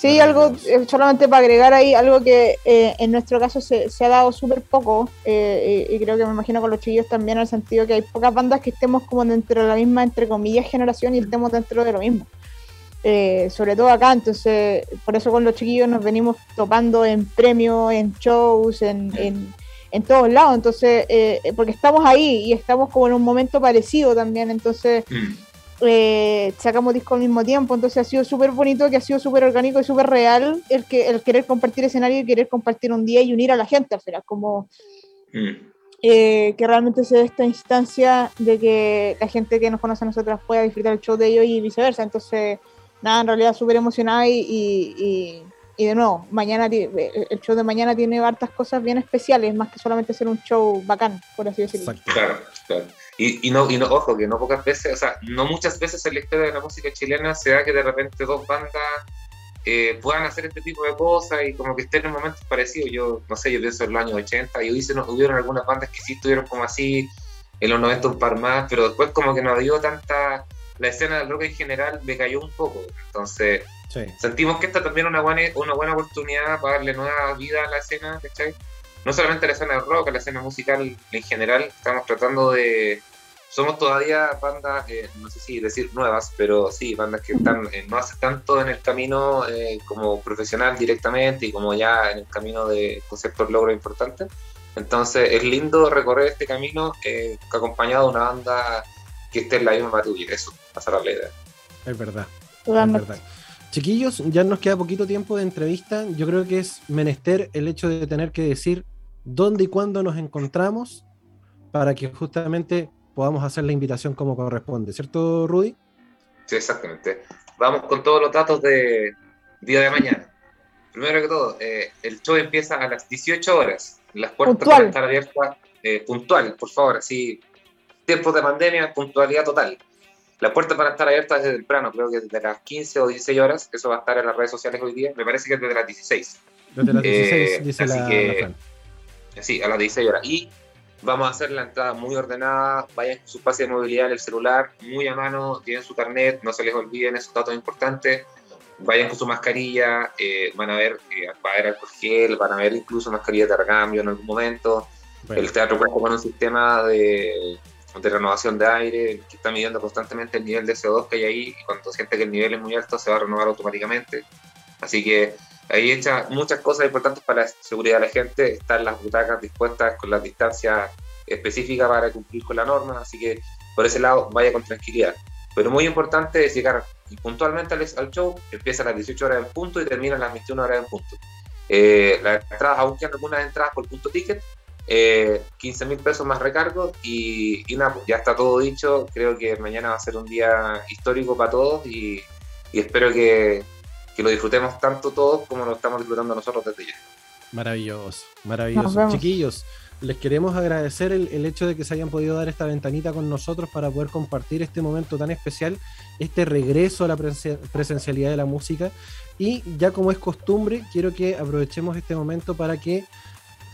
Sí, algo, eh, solamente para agregar ahí, algo que eh, en nuestro caso se, ha dado súper poco, eh, y, creo que me imagino con los chiquillos también, en el sentido que hay pocas bandas que estemos como dentro de la misma, entre comillas, generación y estemos dentro de lo mismo. sobre todo acá, entonces, por eso con los chiquillos nos venimos topando en premios, en shows, en, en, todos lados, entonces, porque estamos ahí y estamos como en un momento parecido también, entonces... Mm eh, sacamos disco al mismo tiempo, entonces ha sido súper bonito, que ha sido súper orgánico y súper real el, que, el querer compartir escenario y querer compartir un día y unir a la gente al final, como mm. eh, que realmente se dé esta instancia de que la gente que nos conoce a nosotras pueda disfrutar el show de ellos y viceversa, entonces nada, en realidad súper emocionada y, y, y, de nuevo, mañana el show de mañana tiene hartas cosas bien especiales, más que solamente ser un show bacán, por así decirlo. Claro, claro. Y, y, no, y no, ojo, que no pocas veces, o sea, no muchas veces en la historia de la música chilena se da que de repente dos bandas eh, puedan hacer este tipo de cosas y como que estén en momentos parecidos. Yo, no sé, yo pienso en los años 80 y hoy se nos hubieron algunas bandas que sí estuvieron como así, en los 90 un par más, pero después como que no dio tanta, la escena del rock en general me cayó un poco. Entonces, sentimos que esta también es una buena, una buena oportunidad para darle nueva vida a la escena, ¿cachai? No solamente la escena rock, la escena musical en general, estamos tratando de somos todavía bandas, eh, no sé si decir nuevas, pero sí, bandas que están eh, no hace tanto en el camino eh, como profesional directamente y como ya en el camino de conceptos logros importantes. Entonces es lindo recorrer este camino acompañado de una banda que esté en la misma patrulla, eso, pasar la idea. Es verdad. Es verdad. Chiquillos, ya nos queda poquito tiempo de entrevista. Yo creo que es menester el hecho de tener que decir dónde y cuándo nos encontramos para que justamente podamos hacer la invitación como corresponde, ¿cierto, Rudy? Sí, exactamente. Vamos con todos los datos de día de mañana. Primero que todo, eh, el show empieza a las 18 horas. Las puertas van a estar abiertas eh, puntual, por favor, así tiempos de pandemia, puntualidad total. Las puertas van a estar abiertas desde temprano, creo que desde las 15 o 16 horas. Eso va a estar en las redes sociales hoy día. Me parece que es desde las 16. Desde las 16, eh, dice la, que, Sí, a las 16 horas. Y Vamos a hacer la entrada muy ordenada, vayan con su pase de movilidad en el celular, muy a mano, tienen su carnet, no se les olviden esos datos importantes, vayan con su mascarilla, eh, van a ver, eh, va a haber alcohol gel, van a ver incluso mascarillas de recambio en algún momento. El teatro cuenta con un sistema de, de, renovación de aire que está midiendo constantemente el nivel de CO2 que hay ahí y cuando siente que el nivel es muy alto se va a renovar automáticamente. Así que ahí hecha muchas cosas importantes para la seguridad de la gente, están las butacas dispuestas con las distancias específicas para cumplir con la norma, así que por ese lado vaya con tranquilidad. Pero muy importante es llegar puntualmente al, show, empieza a las 18 horas en punto y termina a las 21 horas en punto. Eh, las entradas, aún quedan algunas entradas por punto ticket, eh, 15 mil pesos más recargo y, nada, pues ya está todo dicho, creo que mañana va a ser un día histórico para todos y espero que, que lo disfrutemos tanto todos como lo estamos disfrutando nosotros desde ya. Maravilloso, maravilloso. Chiquillos, les queremos agradecer el, hecho de que se hayan podido dar esta ventanita con nosotros para poder compartir este momento tan especial, este regreso a la presencialidad de la música. Y ya como es costumbre, quiero que aprovechemos este momento para que,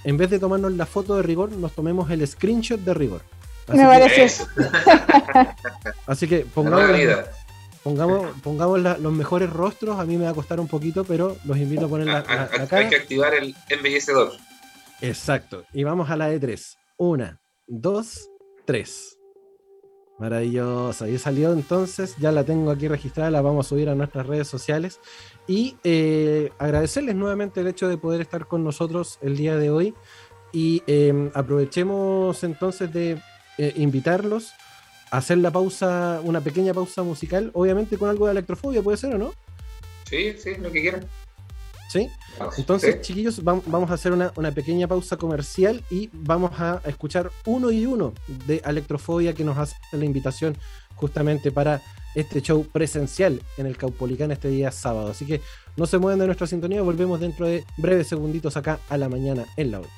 en vez de tomarnos la foto de rigor, nos tomemos el screenshot de rigor. Así Me parece. así que pongamos, Pongamos, pongamos los mejores rostros, a mí me va a costar un poquito, pero los invito a poner la, cara. Hay que activar el embellecedor. Exacto. Y vamos a la E3. Una, dos, tres. Maravillosa. Y salió entonces, ya la tengo aquí registrada, la vamos a subir a nuestras redes sociales. Y eh, agradecerles nuevamente el hecho de poder estar con nosotros el día de hoy. Y eh, aprovechemos entonces de eh, invitarlos hacer la pausa, una pequeña pausa musical, obviamente con algo de electrofobia, ¿puede ser o no? Sí, sí, lo que quieran. ¿Sí? Entonces, chiquillos, vamos a hacer una, pequeña pausa comercial y vamos a escuchar uno y uno de Electrofobia que nos hace la invitación justamente para este show presencial en el Caupolicán este día sábado. Así que no se mueven de nuestra sintonía, volvemos dentro de breves segunditos acá a la mañana en la hora.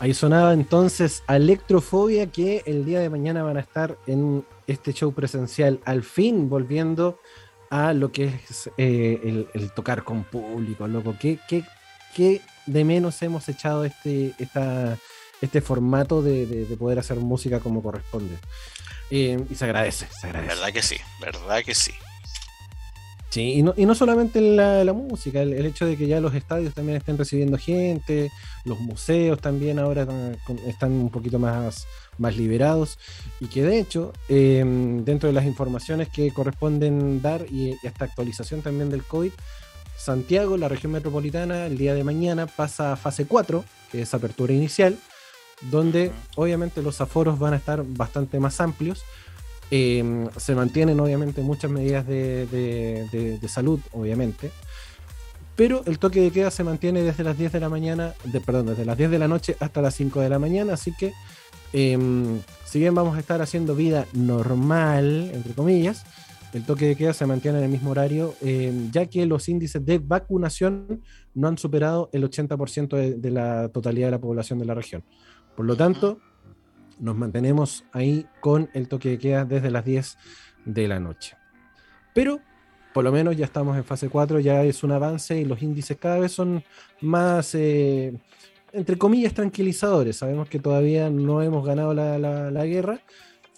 Ahí sonaba entonces Electrofobia que el día de mañana van a estar en este show presencial, al fin volviendo a lo que es eh, el, tocar con público, loco. ¿Qué, qué, qué de menos hemos echado este, esta, este formato de, poder hacer música como corresponde? Eh, y se agradece, se agradece. Verdad que sí, verdad que sí. Sí, y no, y no solamente la, la música, el, hecho de que ya los estadios también estén recibiendo gente, los museos también ahora están un poquito más, más liberados y que de hecho, em, dentro de las informaciones que corresponden dar y, esta actualización también del COVID, Santiago, la región metropolitana, el día de mañana pasa a fase 4, que es apertura inicial, donde obviamente los aforos van a estar bastante más amplios Em, se mantienen obviamente muchas medidas de, salud, obviamente. Pero el toque de queda se mantiene desde las 10 de la mañana, perdón, desde las 10 de la noche hasta las 5 de la mañana. Así que, em, si bien vamos a estar haciendo vida normal, entre comillas, el toque de queda se mantiene en el mismo horario, em, ya que los índices de vacunación no han superado el 80% de la totalidad de la población de la región. Por lo tanto, nos mantenemos ahí con el toque de queda desde las 10 de la noche. Pero por lo menos ya estamos en fase 4, ya es un avance y los índices cada vez son más, eh, entre comillas, tranquilizadores. Sabemos que todavía no hemos ganado la, guerra,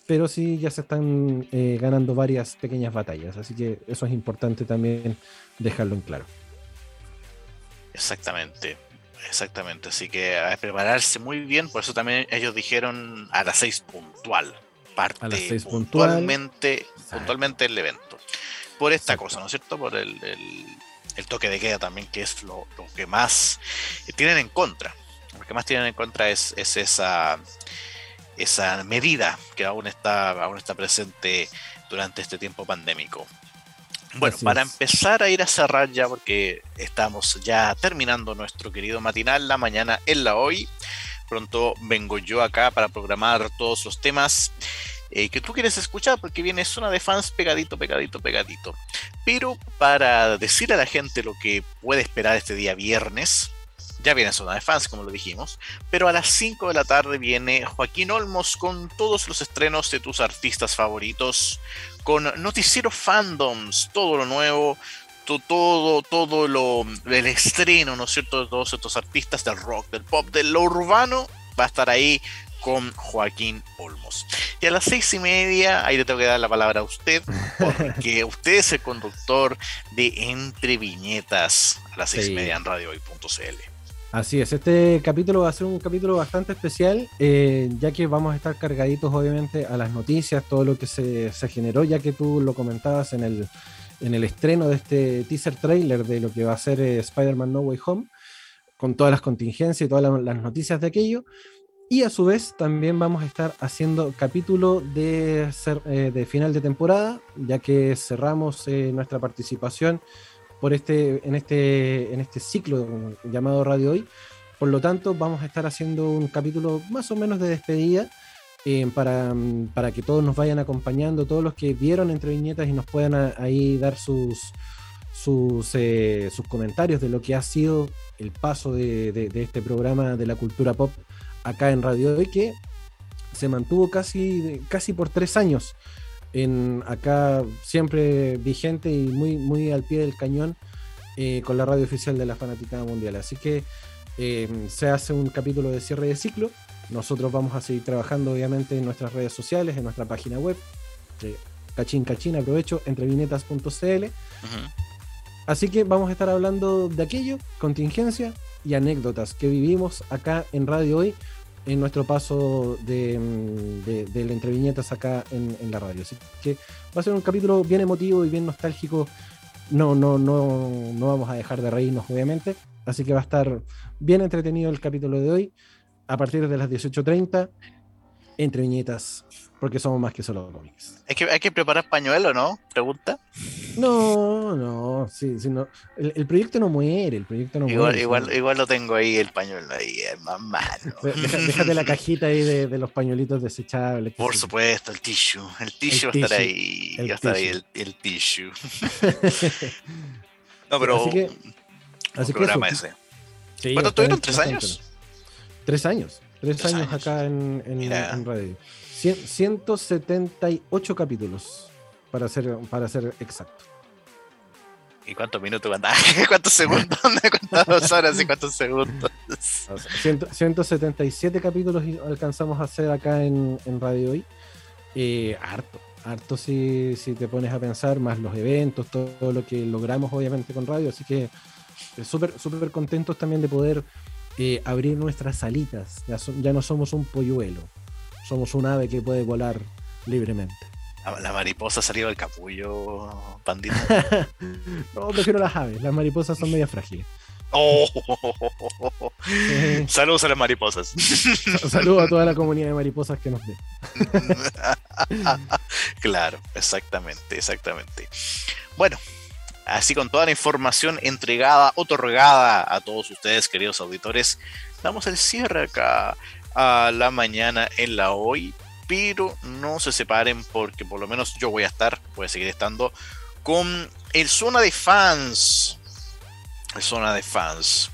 pero sí ya se están eh, ganando varias pequeñas batallas. Así que eso es importante también dejarlo en claro. Exactamente. Exactamente, así que a prepararse muy bien, por eso también ellos dijeron a las 6 puntual, parte puntualmente, puntualmente el evento. Por esta cosa, ¿no es cierto? Por el, toque de queda también, que es lo, que más tienen en contra. Lo que más tienen en contra es, esa, esa medida que aún está, aún está presente durante este tiempo pandémico. Bueno, para empezar a ir a cerrar ya, porque estamos ya terminando nuestro querido matinal, la mañana en la hoy. Pronto vengo yo acá para programar todos los temas eh, que tú quieres escuchar, porque viene zona de fans pegadito, pegadito, pegadito. Pero para decir a la gente lo que puede esperar este día viernes, ya viene zona de fans, como lo dijimos, pero a las 5 de la tarde viene Joaquín Olmos con todos los estrenos de tus artistas favoritos, con Noticiero Fandoms, todo lo nuevo, todo, todo lo, el estreno, ¿no es cierto?, de todos estos artistas del rock, del pop, de lo urbano, va a estar ahí con Joaquín Olmos. Y a las seis y media, ahí le tengo que dar la palabra a usted, porque usted es el conductor de Entre Viñetas a las seis y media en radiohoy.cl. Así es, este capítulo va a ser un capítulo bastante especial, eh, ya que vamos a estar cargaditos obviamente a las noticias, todo lo que se, generó, ya que tú lo comentabas en el, en el estreno de este teaser trailer de lo que va a ser eh, Spider-Man No Way Home, con todas las contingencias y todas las, noticias de aquello. Y a su vez también vamos a estar haciendo capítulo de, eh, de final de temporada, ya que cerramos eh, nuestra participación por este, en, este, en este ciclo llamado Radio Hoy. Por lo tanto, vamos a estar haciendo un capítulo más o menos de despedida eh, para, para, que todos nos vayan acompañando, todos los que vieron entre viñetas y nos puedan ahí dar sus, sus, eh, sus, comentarios de lo que ha sido el paso de, de, este programa de la cultura pop acá en Radio Hoy, que se mantuvo casi, casi por tres años. En acá siempre vigente y muy, muy al pie del cañón eh, con la radio oficial de la Fanaticada Mundial. Así que se hace un capítulo de cierre de ciclo nosotros vamos a seguir trabajando obviamente en nuestras redes sociales, en nuestra página web, cachín cachín, aprovecho, entrevinetas.cl. Así que vamos a estar hablando de aquello, contingencia y anécdotas que vivimos acá en Radio Hoy en nuestro paso de, mm, de, entreviñetas acá en, la radio. Así que va a ser un capítulo bien emotivo y bien nostálgico. No, no, no, no vamos a dejar de reírnos, obviamente. Así que va a estar bien entretenido el capítulo de hoy a partir de las 18.30 entre viñetas, porque somos más que solo cómics. Hay que, hay que preparar pañuelo, ¿no? Pregunta. No, no, sí, sí no. El, proyecto no muere, el proyecto no igual, muere. Igual, igual lo tengo ahí, el pañuelo ahí, es más malo. déjate la cajita ahí de, de los pañuelitos desechables. Por supuesto, el tissue. El tissue va a estar ahí. va a estar ahí el, el tissue. no, pero. Así que. Así programa ese. Sí, ¿Cuánto tuvieron? ¿Tres años? Tres años. Tres, años, acá en, en, radio. 178 capítulos, para ser, para ser exacto. ¿Y cuántos minutos? ¿Cuántos segundos? ¿Cuántas horas y cuántos segundos? 177 capítulos alcanzamos a hacer acá en, Radio Hoy. Eh, harto, harto si, si te pones a pensar, más los eventos, todo lo que logramos obviamente con radio. Así que eh, súper súper contentos también de poder eh, abrir nuestras alitas. Ya, no somos un polluelo, somos un ave que puede volar libremente. La, mariposa salió del capullo, pandito. no, prefiero las aves, las mariposas son media frágiles. Oh. Saludos a las mariposas. Saludos a toda la comunidad de mariposas que nos ve. claro, exactamente, exactamente. Bueno, Así con toda la información entregada, otorgada a todos ustedes, queridos auditores, damos el cierre acá a la mañana en la hoy. Pero no se separen porque por lo menos yo voy a estar, voy a seguir estando con el zona de fans. El zona de fans.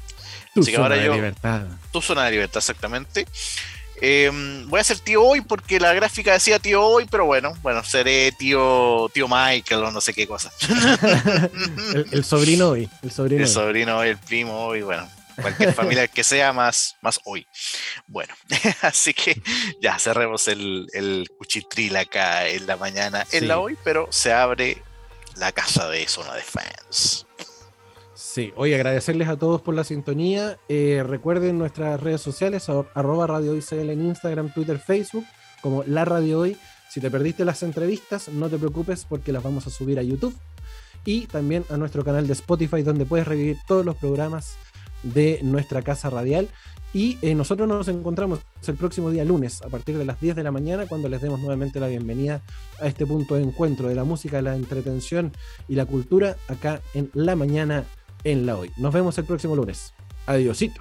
Tu zona de libertad. Tu zona de libertad, exactamente. Em, voy a ser tío hoy porque la gráfica decía tío hoy, pero bueno, bueno, seré tío, tío Michael o no sé qué cosa. el, sobrino hoy. El sobrino, el sobrino hoy, el primo hoy, bueno, cualquier familia que sea más, más hoy. Bueno, así que ya cerremos el, el cuchitril acá en la mañana, en la hoy, pero se abre la casa de zona de fans. Sí, hoy agradecerles a todos por la sintonía. Eh, recuerden nuestras redes sociales, arroba Radio Hoy en Instagram, Twitter, Facebook, como La Radio Hoy. Si te perdiste las entrevistas, no te preocupes porque las vamos a subir a YouTube y también a nuestro canal de Spotify donde puedes revivir todos los programas de nuestra casa radial. Y eh, nosotros nos encontramos el próximo día lunes a partir de las 10 de la mañana cuando les demos nuevamente la bienvenida a este punto de encuentro de la música, la entretención y la cultura acá en la mañana en la hoy. Nos vemos el próximo lunes. Adiosito.